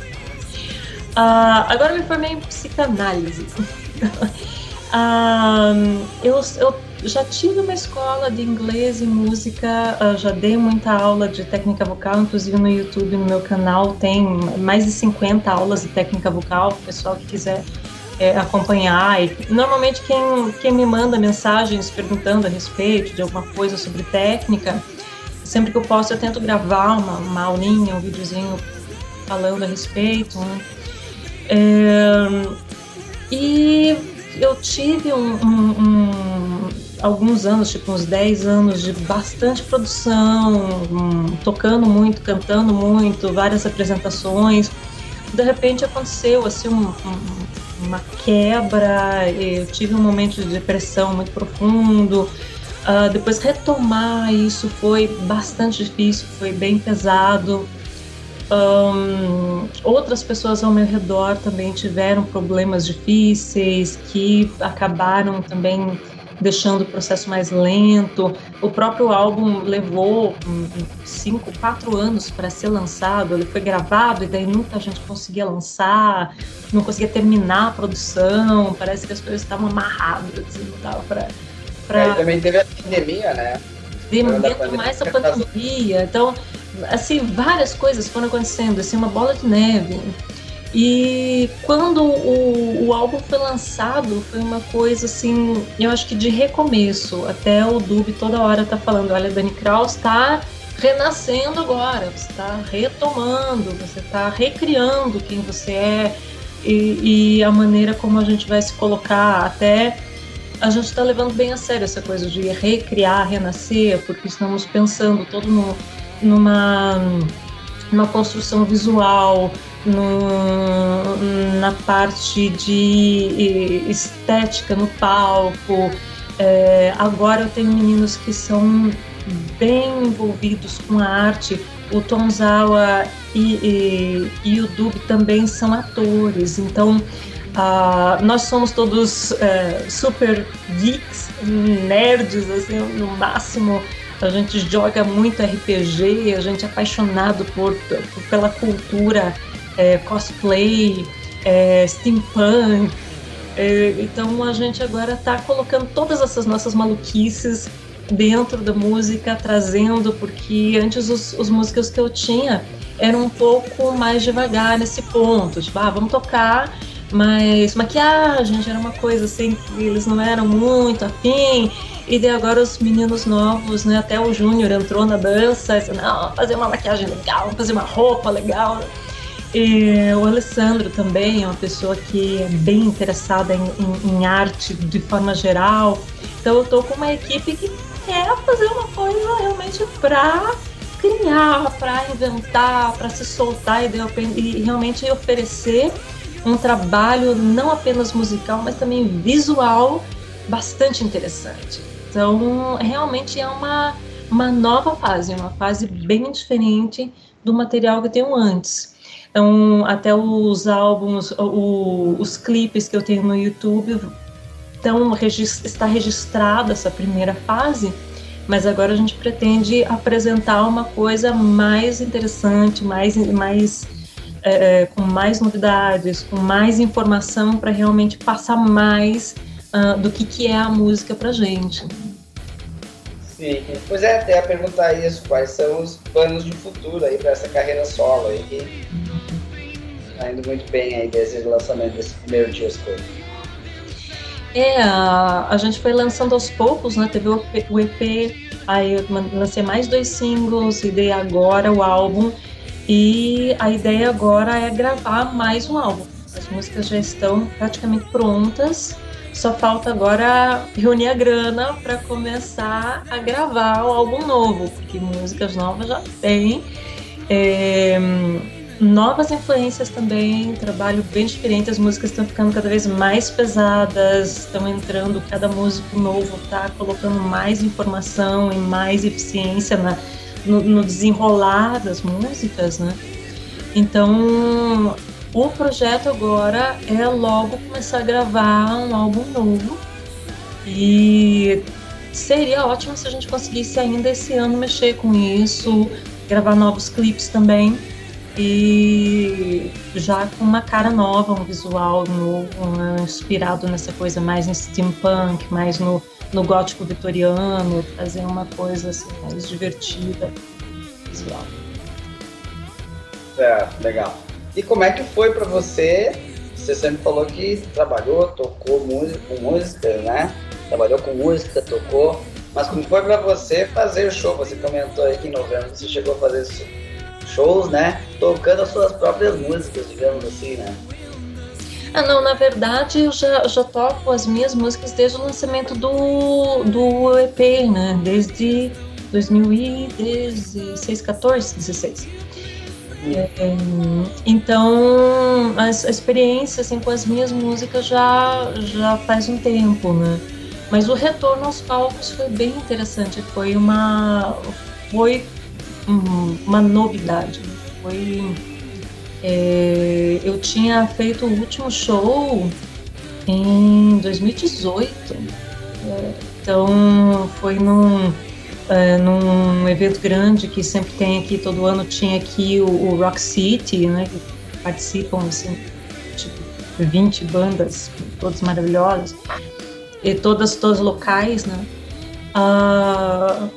Uh, agora me formei em psicanálise. [LAUGHS] eu, eu já tive uma escola de inglês e música, uh, já dei muita aula de técnica vocal, inclusive no YouTube, no meu canal, tem mais de 50 aulas de técnica vocal, o pessoal que quiser é, acompanhar. E, normalmente, quem, quem me manda mensagens perguntando a respeito de alguma coisa sobre técnica, sempre que eu posso, eu tento gravar uma, uma aulinha, um videozinho falando a respeito. Né? É, e eu tive um, um, um, alguns anos, tipo uns 10 anos de bastante produção, tocando muito, cantando muito, várias apresentações. De repente aconteceu assim uma quebra, eu tive um momento de depressão muito profundo. Uh, depois retomar isso foi bastante difícil, foi bem pesado. Um, outras pessoas ao meu redor também tiveram problemas difíceis que acabaram também deixando o processo mais lento. O próprio álbum levou cinco, quatro anos para ser lançado. Ele foi gravado e daí nunca a gente conseguia lançar, não conseguia terminar a produção. Parece que as coisas estavam amarradas, assim, não dava para. Pra... É, também teve a pandemia, né? Dentro mais a pandemia. Então, assim, várias coisas foram acontecendo, assim, uma bola de neve. E quando o, o álbum foi lançado, foi uma coisa assim, eu acho que de recomeço. Até o Dub toda hora tá falando: olha, Dani Kraus tá renascendo agora, você está retomando, você está recriando quem você é e, e, a maneira como a gente vai se colocar. Até a gente está levando bem a sério essa coisa de recriar, renascer, porque estamos pensando todo numa, numa construção visual, no, na parte de estética no palco. É, agora eu tenho meninos que são bem envolvidos com a arte. O Tonzawa e, e, e o Dub também são atores, então uh, nós somos todos uh, super geeks, nerds, assim, no máximo a gente joga muito RPG, a gente é apaixonado por, por pela cultura é, cosplay, é, steampunk. É, então a gente agora está colocando todas essas nossas maluquices dentro da música, trazendo, porque antes os, os músicos que eu tinha eram um pouco mais devagar nesse ponto. Tipo, ah, vamos tocar, mas maquiagem era uma coisa assim que eles não eram muito afim. E daí agora os meninos novos, né? Até o Júnior entrou na dança, disse, não, fazer uma maquiagem legal, fazer uma roupa legal. E o Alessandro também é uma pessoa que é bem interessada em, em, em arte de forma geral. Então eu tô com uma equipe que quer fazer uma coisa realmente para criar, para inventar, para se soltar e, e realmente oferecer um trabalho não apenas musical, mas também visual bastante interessante. Então, realmente é uma, uma nova fase, uma fase bem diferente do material que eu tenho antes. Então, até os álbuns, o, os clipes que eu tenho no YouTube, então, está registrada essa primeira fase, mas agora a gente pretende apresentar uma coisa mais interessante, mais, mais é, é com mais novidades, com mais informação para realmente passar mais uh, do que, que é a música pra gente. Sim, pois é, até a perguntar isso, quais são os planos de futuro aí para essa carreira solo aí, tá indo muito bem aí desde o lançamento desse primeiro disco. É, a, a gente foi lançando aos poucos, né? Teve o, o EP, aí eu lancei mais dois singles e dei agora o álbum. E a ideia agora é gravar mais um álbum. As músicas já estão praticamente prontas. Só falta agora reunir a grana para começar a gravar o álbum novo, porque músicas novas já tem. É, novas influências também, trabalho bem diferente, as músicas estão ficando cada vez mais pesadas, estão entrando, cada músico novo está colocando mais informação e mais eficiência na, no, no desenrolar das músicas, né? Então, o projeto agora é logo começar a gravar um álbum novo e seria ótimo se a gente conseguisse ainda esse ano mexer com isso, gravar novos clipes também e já com uma cara nova, um visual novo, inspirado nessa coisa mais em steampunk, mais no, no gótico vitoriano, fazer uma coisa assim, mais divertida, visual. É, legal. E como é que foi para você? Você sempre falou que trabalhou, tocou música, com música, né? Trabalhou com música, tocou. Mas como foi para você fazer o show? Você comentou aí que em novembro você chegou a fazer isso shows, né? Tocando as suas próprias músicas, digamos assim, né? Ah, não, na verdade eu já, já toco as minhas músicas desde o lançamento do, do EP, né? Desde 2016, 14, 16. É, então, a, a experiência assim, com as minhas músicas já, já faz um tempo, né? Mas o retorno aos palcos foi bem interessante. Foi uma, foi uma novidade. Foi, é, eu tinha feito o último show em 2018. É, então foi num, é, num evento grande que sempre tem aqui, todo ano tinha aqui o, o Rock City, né? Que participam assim, tipo 20 bandas, todas maravilhosas, e todas, todas locais, né? Uh,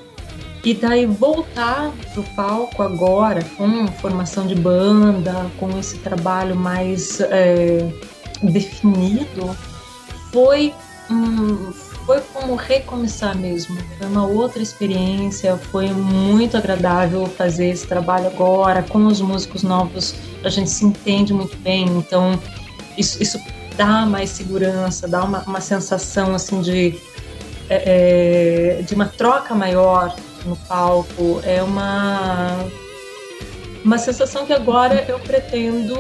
e daí voltar pro palco agora com formação de banda, com esse trabalho mais é, definido, foi um, foi como recomeçar mesmo. Foi uma outra experiência, foi muito agradável fazer esse trabalho agora. Com os músicos novos, a gente se entende muito bem, então isso, isso dá mais segurança, dá uma, uma sensação assim de, é, é de uma troca maior no palco. É uma uma sensação que agora eu pretendo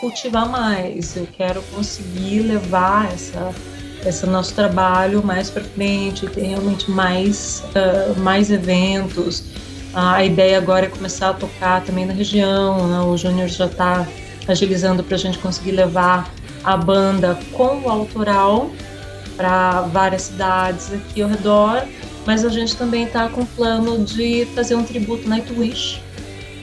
cultivar mais. Eu quero conseguir levar essa esse nosso trabalho mais para frente, ter realmente mais uh, mais eventos. A ideia agora é começar a tocar também na região. Né? O Júnior já está agilizando para a gente conseguir levar a banda com o autoral para várias cidades aqui ao redor mas a gente também está com plano de fazer um tributo Nightwish,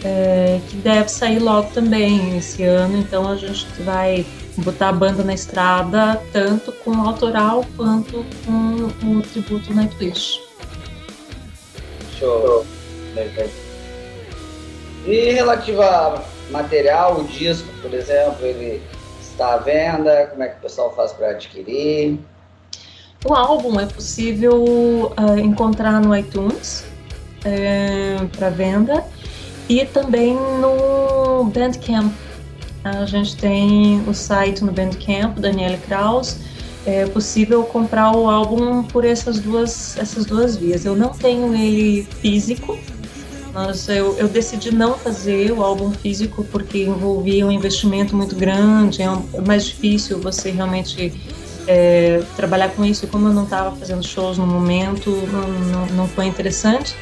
é, que deve sair logo também esse ano, então a gente vai botar a banda na estrada, tanto com o autoral quanto com o tributo Nightwish. Show. E relativo a material, o disco, por exemplo, ele está à venda? Como é que o pessoal faz para adquirir? O álbum é possível uh, encontrar no iTunes é, para venda e também no Bandcamp. A gente tem o site no Bandcamp, Daniele Kraus. É possível comprar o álbum por essas duas, essas duas vias. Eu não tenho ele físico, mas eu, eu decidi não fazer o álbum físico porque envolvia um investimento muito grande, é, um, é mais difícil você realmente é, trabalhar com isso, como eu não estava fazendo shows no momento, não, não, não foi interessante.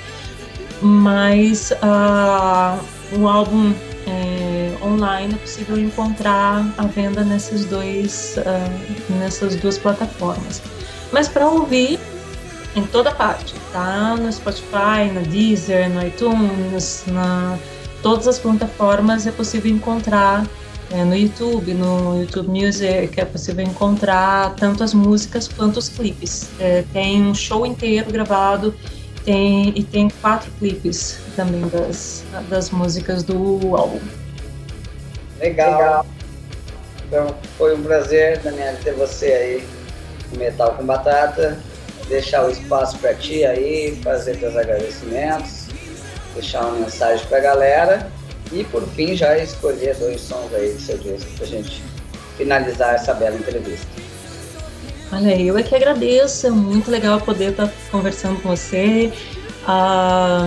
Mas uh, o álbum é, online é possível encontrar à venda nesses dois, uh, nessas duas plataformas. Mas para ouvir em toda parte, tá? No Spotify, na Deezer, no iTunes, na todas as plataformas é possível encontrar é, no YouTube, no YouTube Music, é possível encontrar tanto as músicas quanto os clipes. É, tem um show inteiro gravado tem, e tem quatro clipes também das, das músicas do álbum. Legal. Legal. Então, foi um prazer, Daniel, ter você aí no Metal com Batata. Deixar o espaço para ti aí, fazer teus agradecimentos, deixar uma mensagem para a galera e por fim já escolher dois sons aí do seu disco pra gente finalizar essa bela entrevista. Olha, eu é que agradeço, é muito legal poder estar conversando com você, a,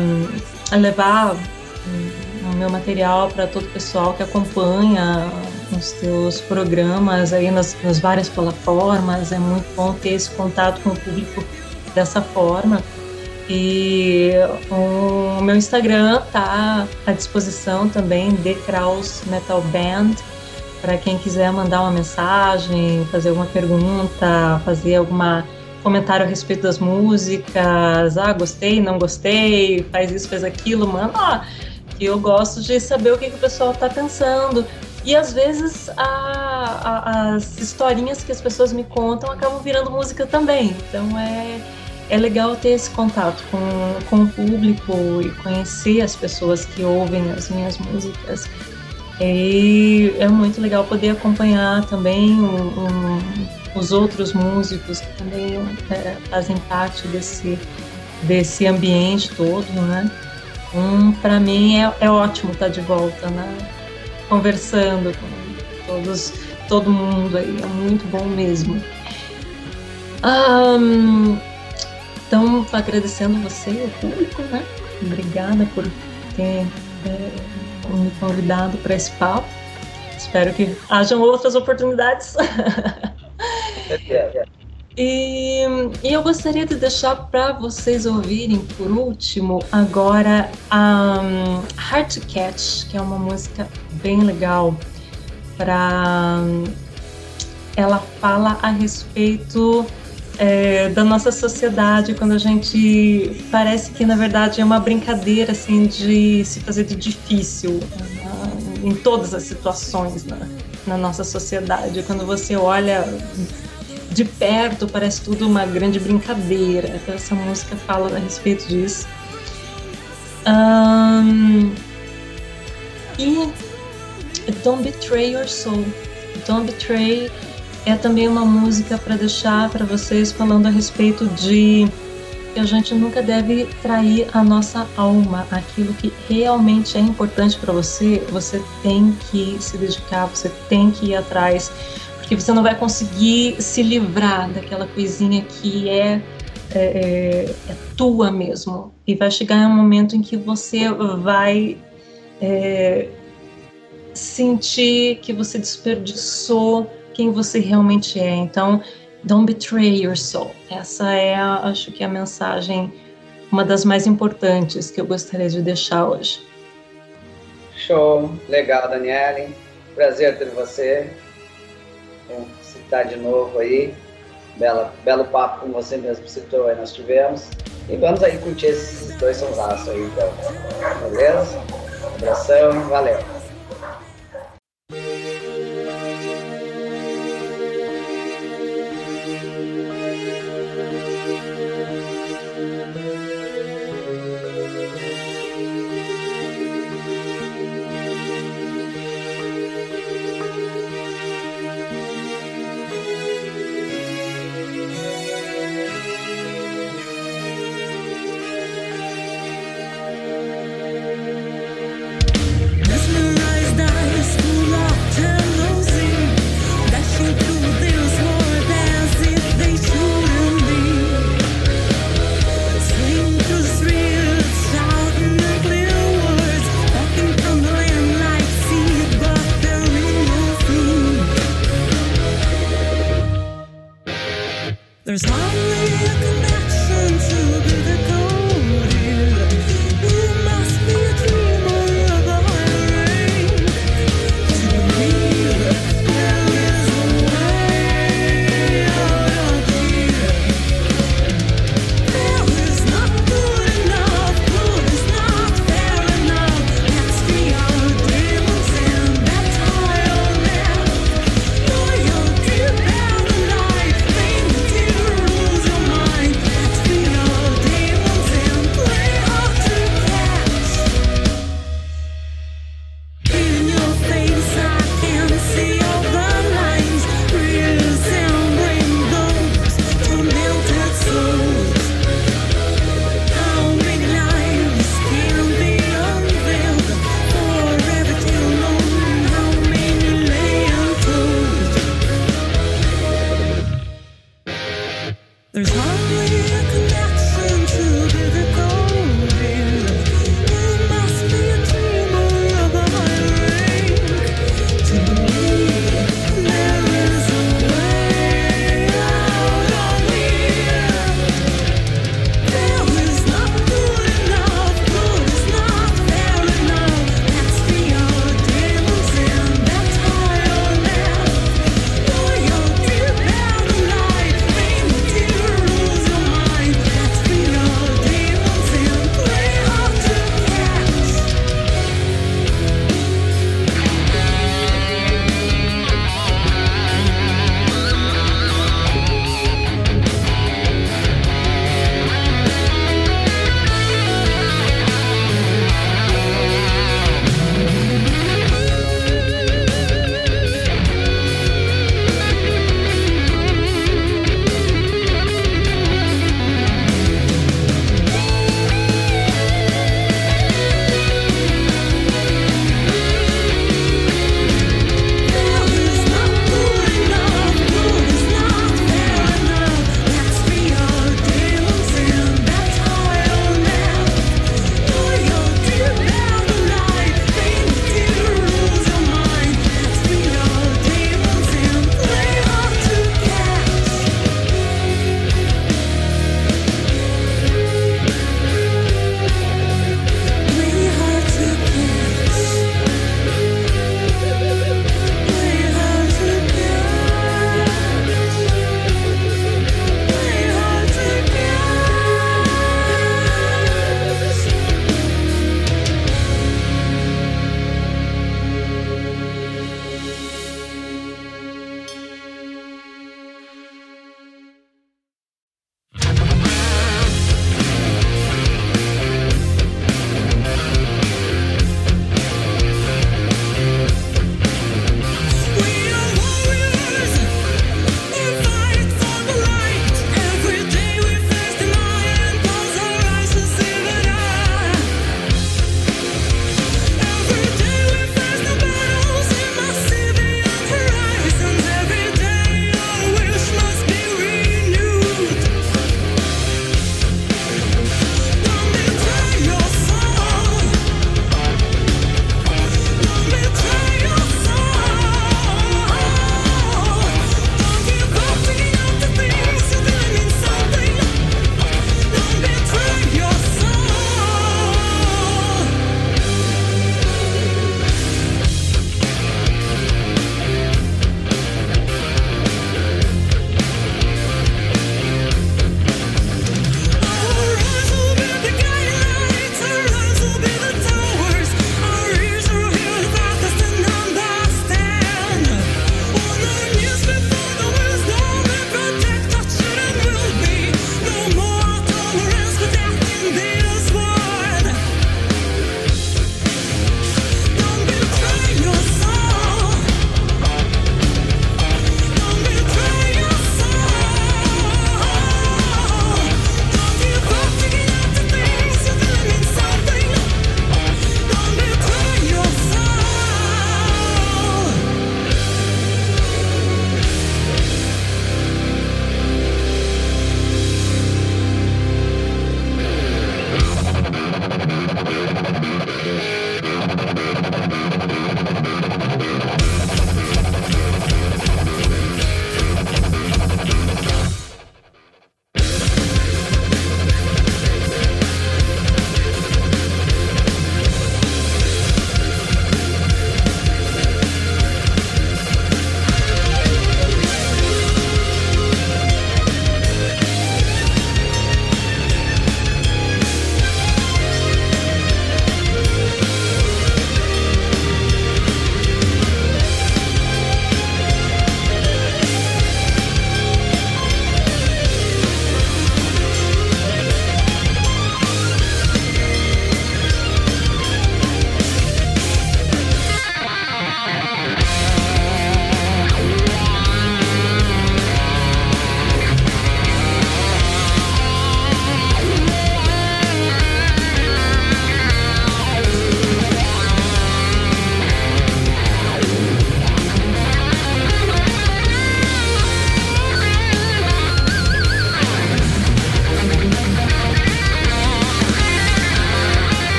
a levar o meu material para todo o pessoal que acompanha os teus programas aí nas, nas várias plataformas. É muito bom ter esse contato com o público dessa forma. E o meu Instagram tá à disposição também, The Kraus Metal Band, para quem quiser mandar uma mensagem, fazer alguma pergunta, fazer alguma comentário a respeito das músicas, ah, gostei, não gostei, faz isso, faz aquilo, mano, ah, eu gosto de saber o que, que o pessoal está pensando. E às vezes a, a, as historinhas que as pessoas me contam acabam virando música também. Então é, é legal ter esse contato com, com o público e conhecer as pessoas que ouvem as minhas músicas. E é muito legal poder acompanhar também um, um, os outros músicos que também é, fazem parte desse, desse ambiente todo, né? Um, para mim é, é ótimo estar de volta, né? Conversando com todos, todo mundo aí, é muito bom mesmo. Um, então, agradecendo você, o público, né? Obrigada por ter é, me convidado para esse papo. Espero que hajam outras oportunidades. [LAUGHS] E, e, eu gostaria de deixar para vocês ouvirem, por último, agora um, Hard to Catch, que é uma música bem legal. Pra, ela fala a respeito é, da nossa sociedade, quando a gente parece que na verdade é uma brincadeira assim de se fazer de difícil né, em todas as situações na, na nossa sociedade. Quando você olha de perto parece tudo uma grande brincadeira. Então essa música fala a respeito disso. Um, e Don't Betray Your Soul. Don't Betray é também uma música para deixar para vocês falando a respeito de que a gente nunca deve trair a nossa alma, aquilo que realmente é importante para você, você tem que se dedicar, você tem que ir atrás, que você não vai conseguir se livrar daquela coisinha que é, é, é, é tua mesmo. E vai chegar um momento em que você vai é, sentir que você desperdiçou quem você realmente é. Então, don't betray your soul. Essa é, a, acho que, a mensagem, uma das mais importantes que eu gostaria de deixar hoje. Show, legal, Daniele. Prazer ter você. Citar de novo aí. Bela, belo papo como você mesmo citou aí, nós tivemos. E vamos aí curtir esses dois sonsaços aí, então. Beleza? Abração, valeu.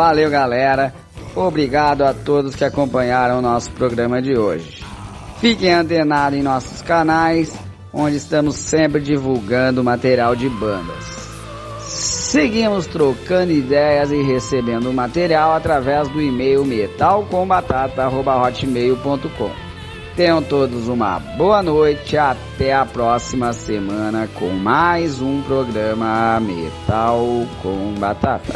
Valeu galera. Obrigado a todos que acompanharam o nosso programa de hoje. Fiquem antenados em nossos canais, onde estamos sempre divulgando material de bandas. Seguimos trocando ideias e recebendo material através do e-mail metalcombatata.hotmail.com. Tenham todos uma boa noite, até a próxima semana com mais um programa Metal com Batata.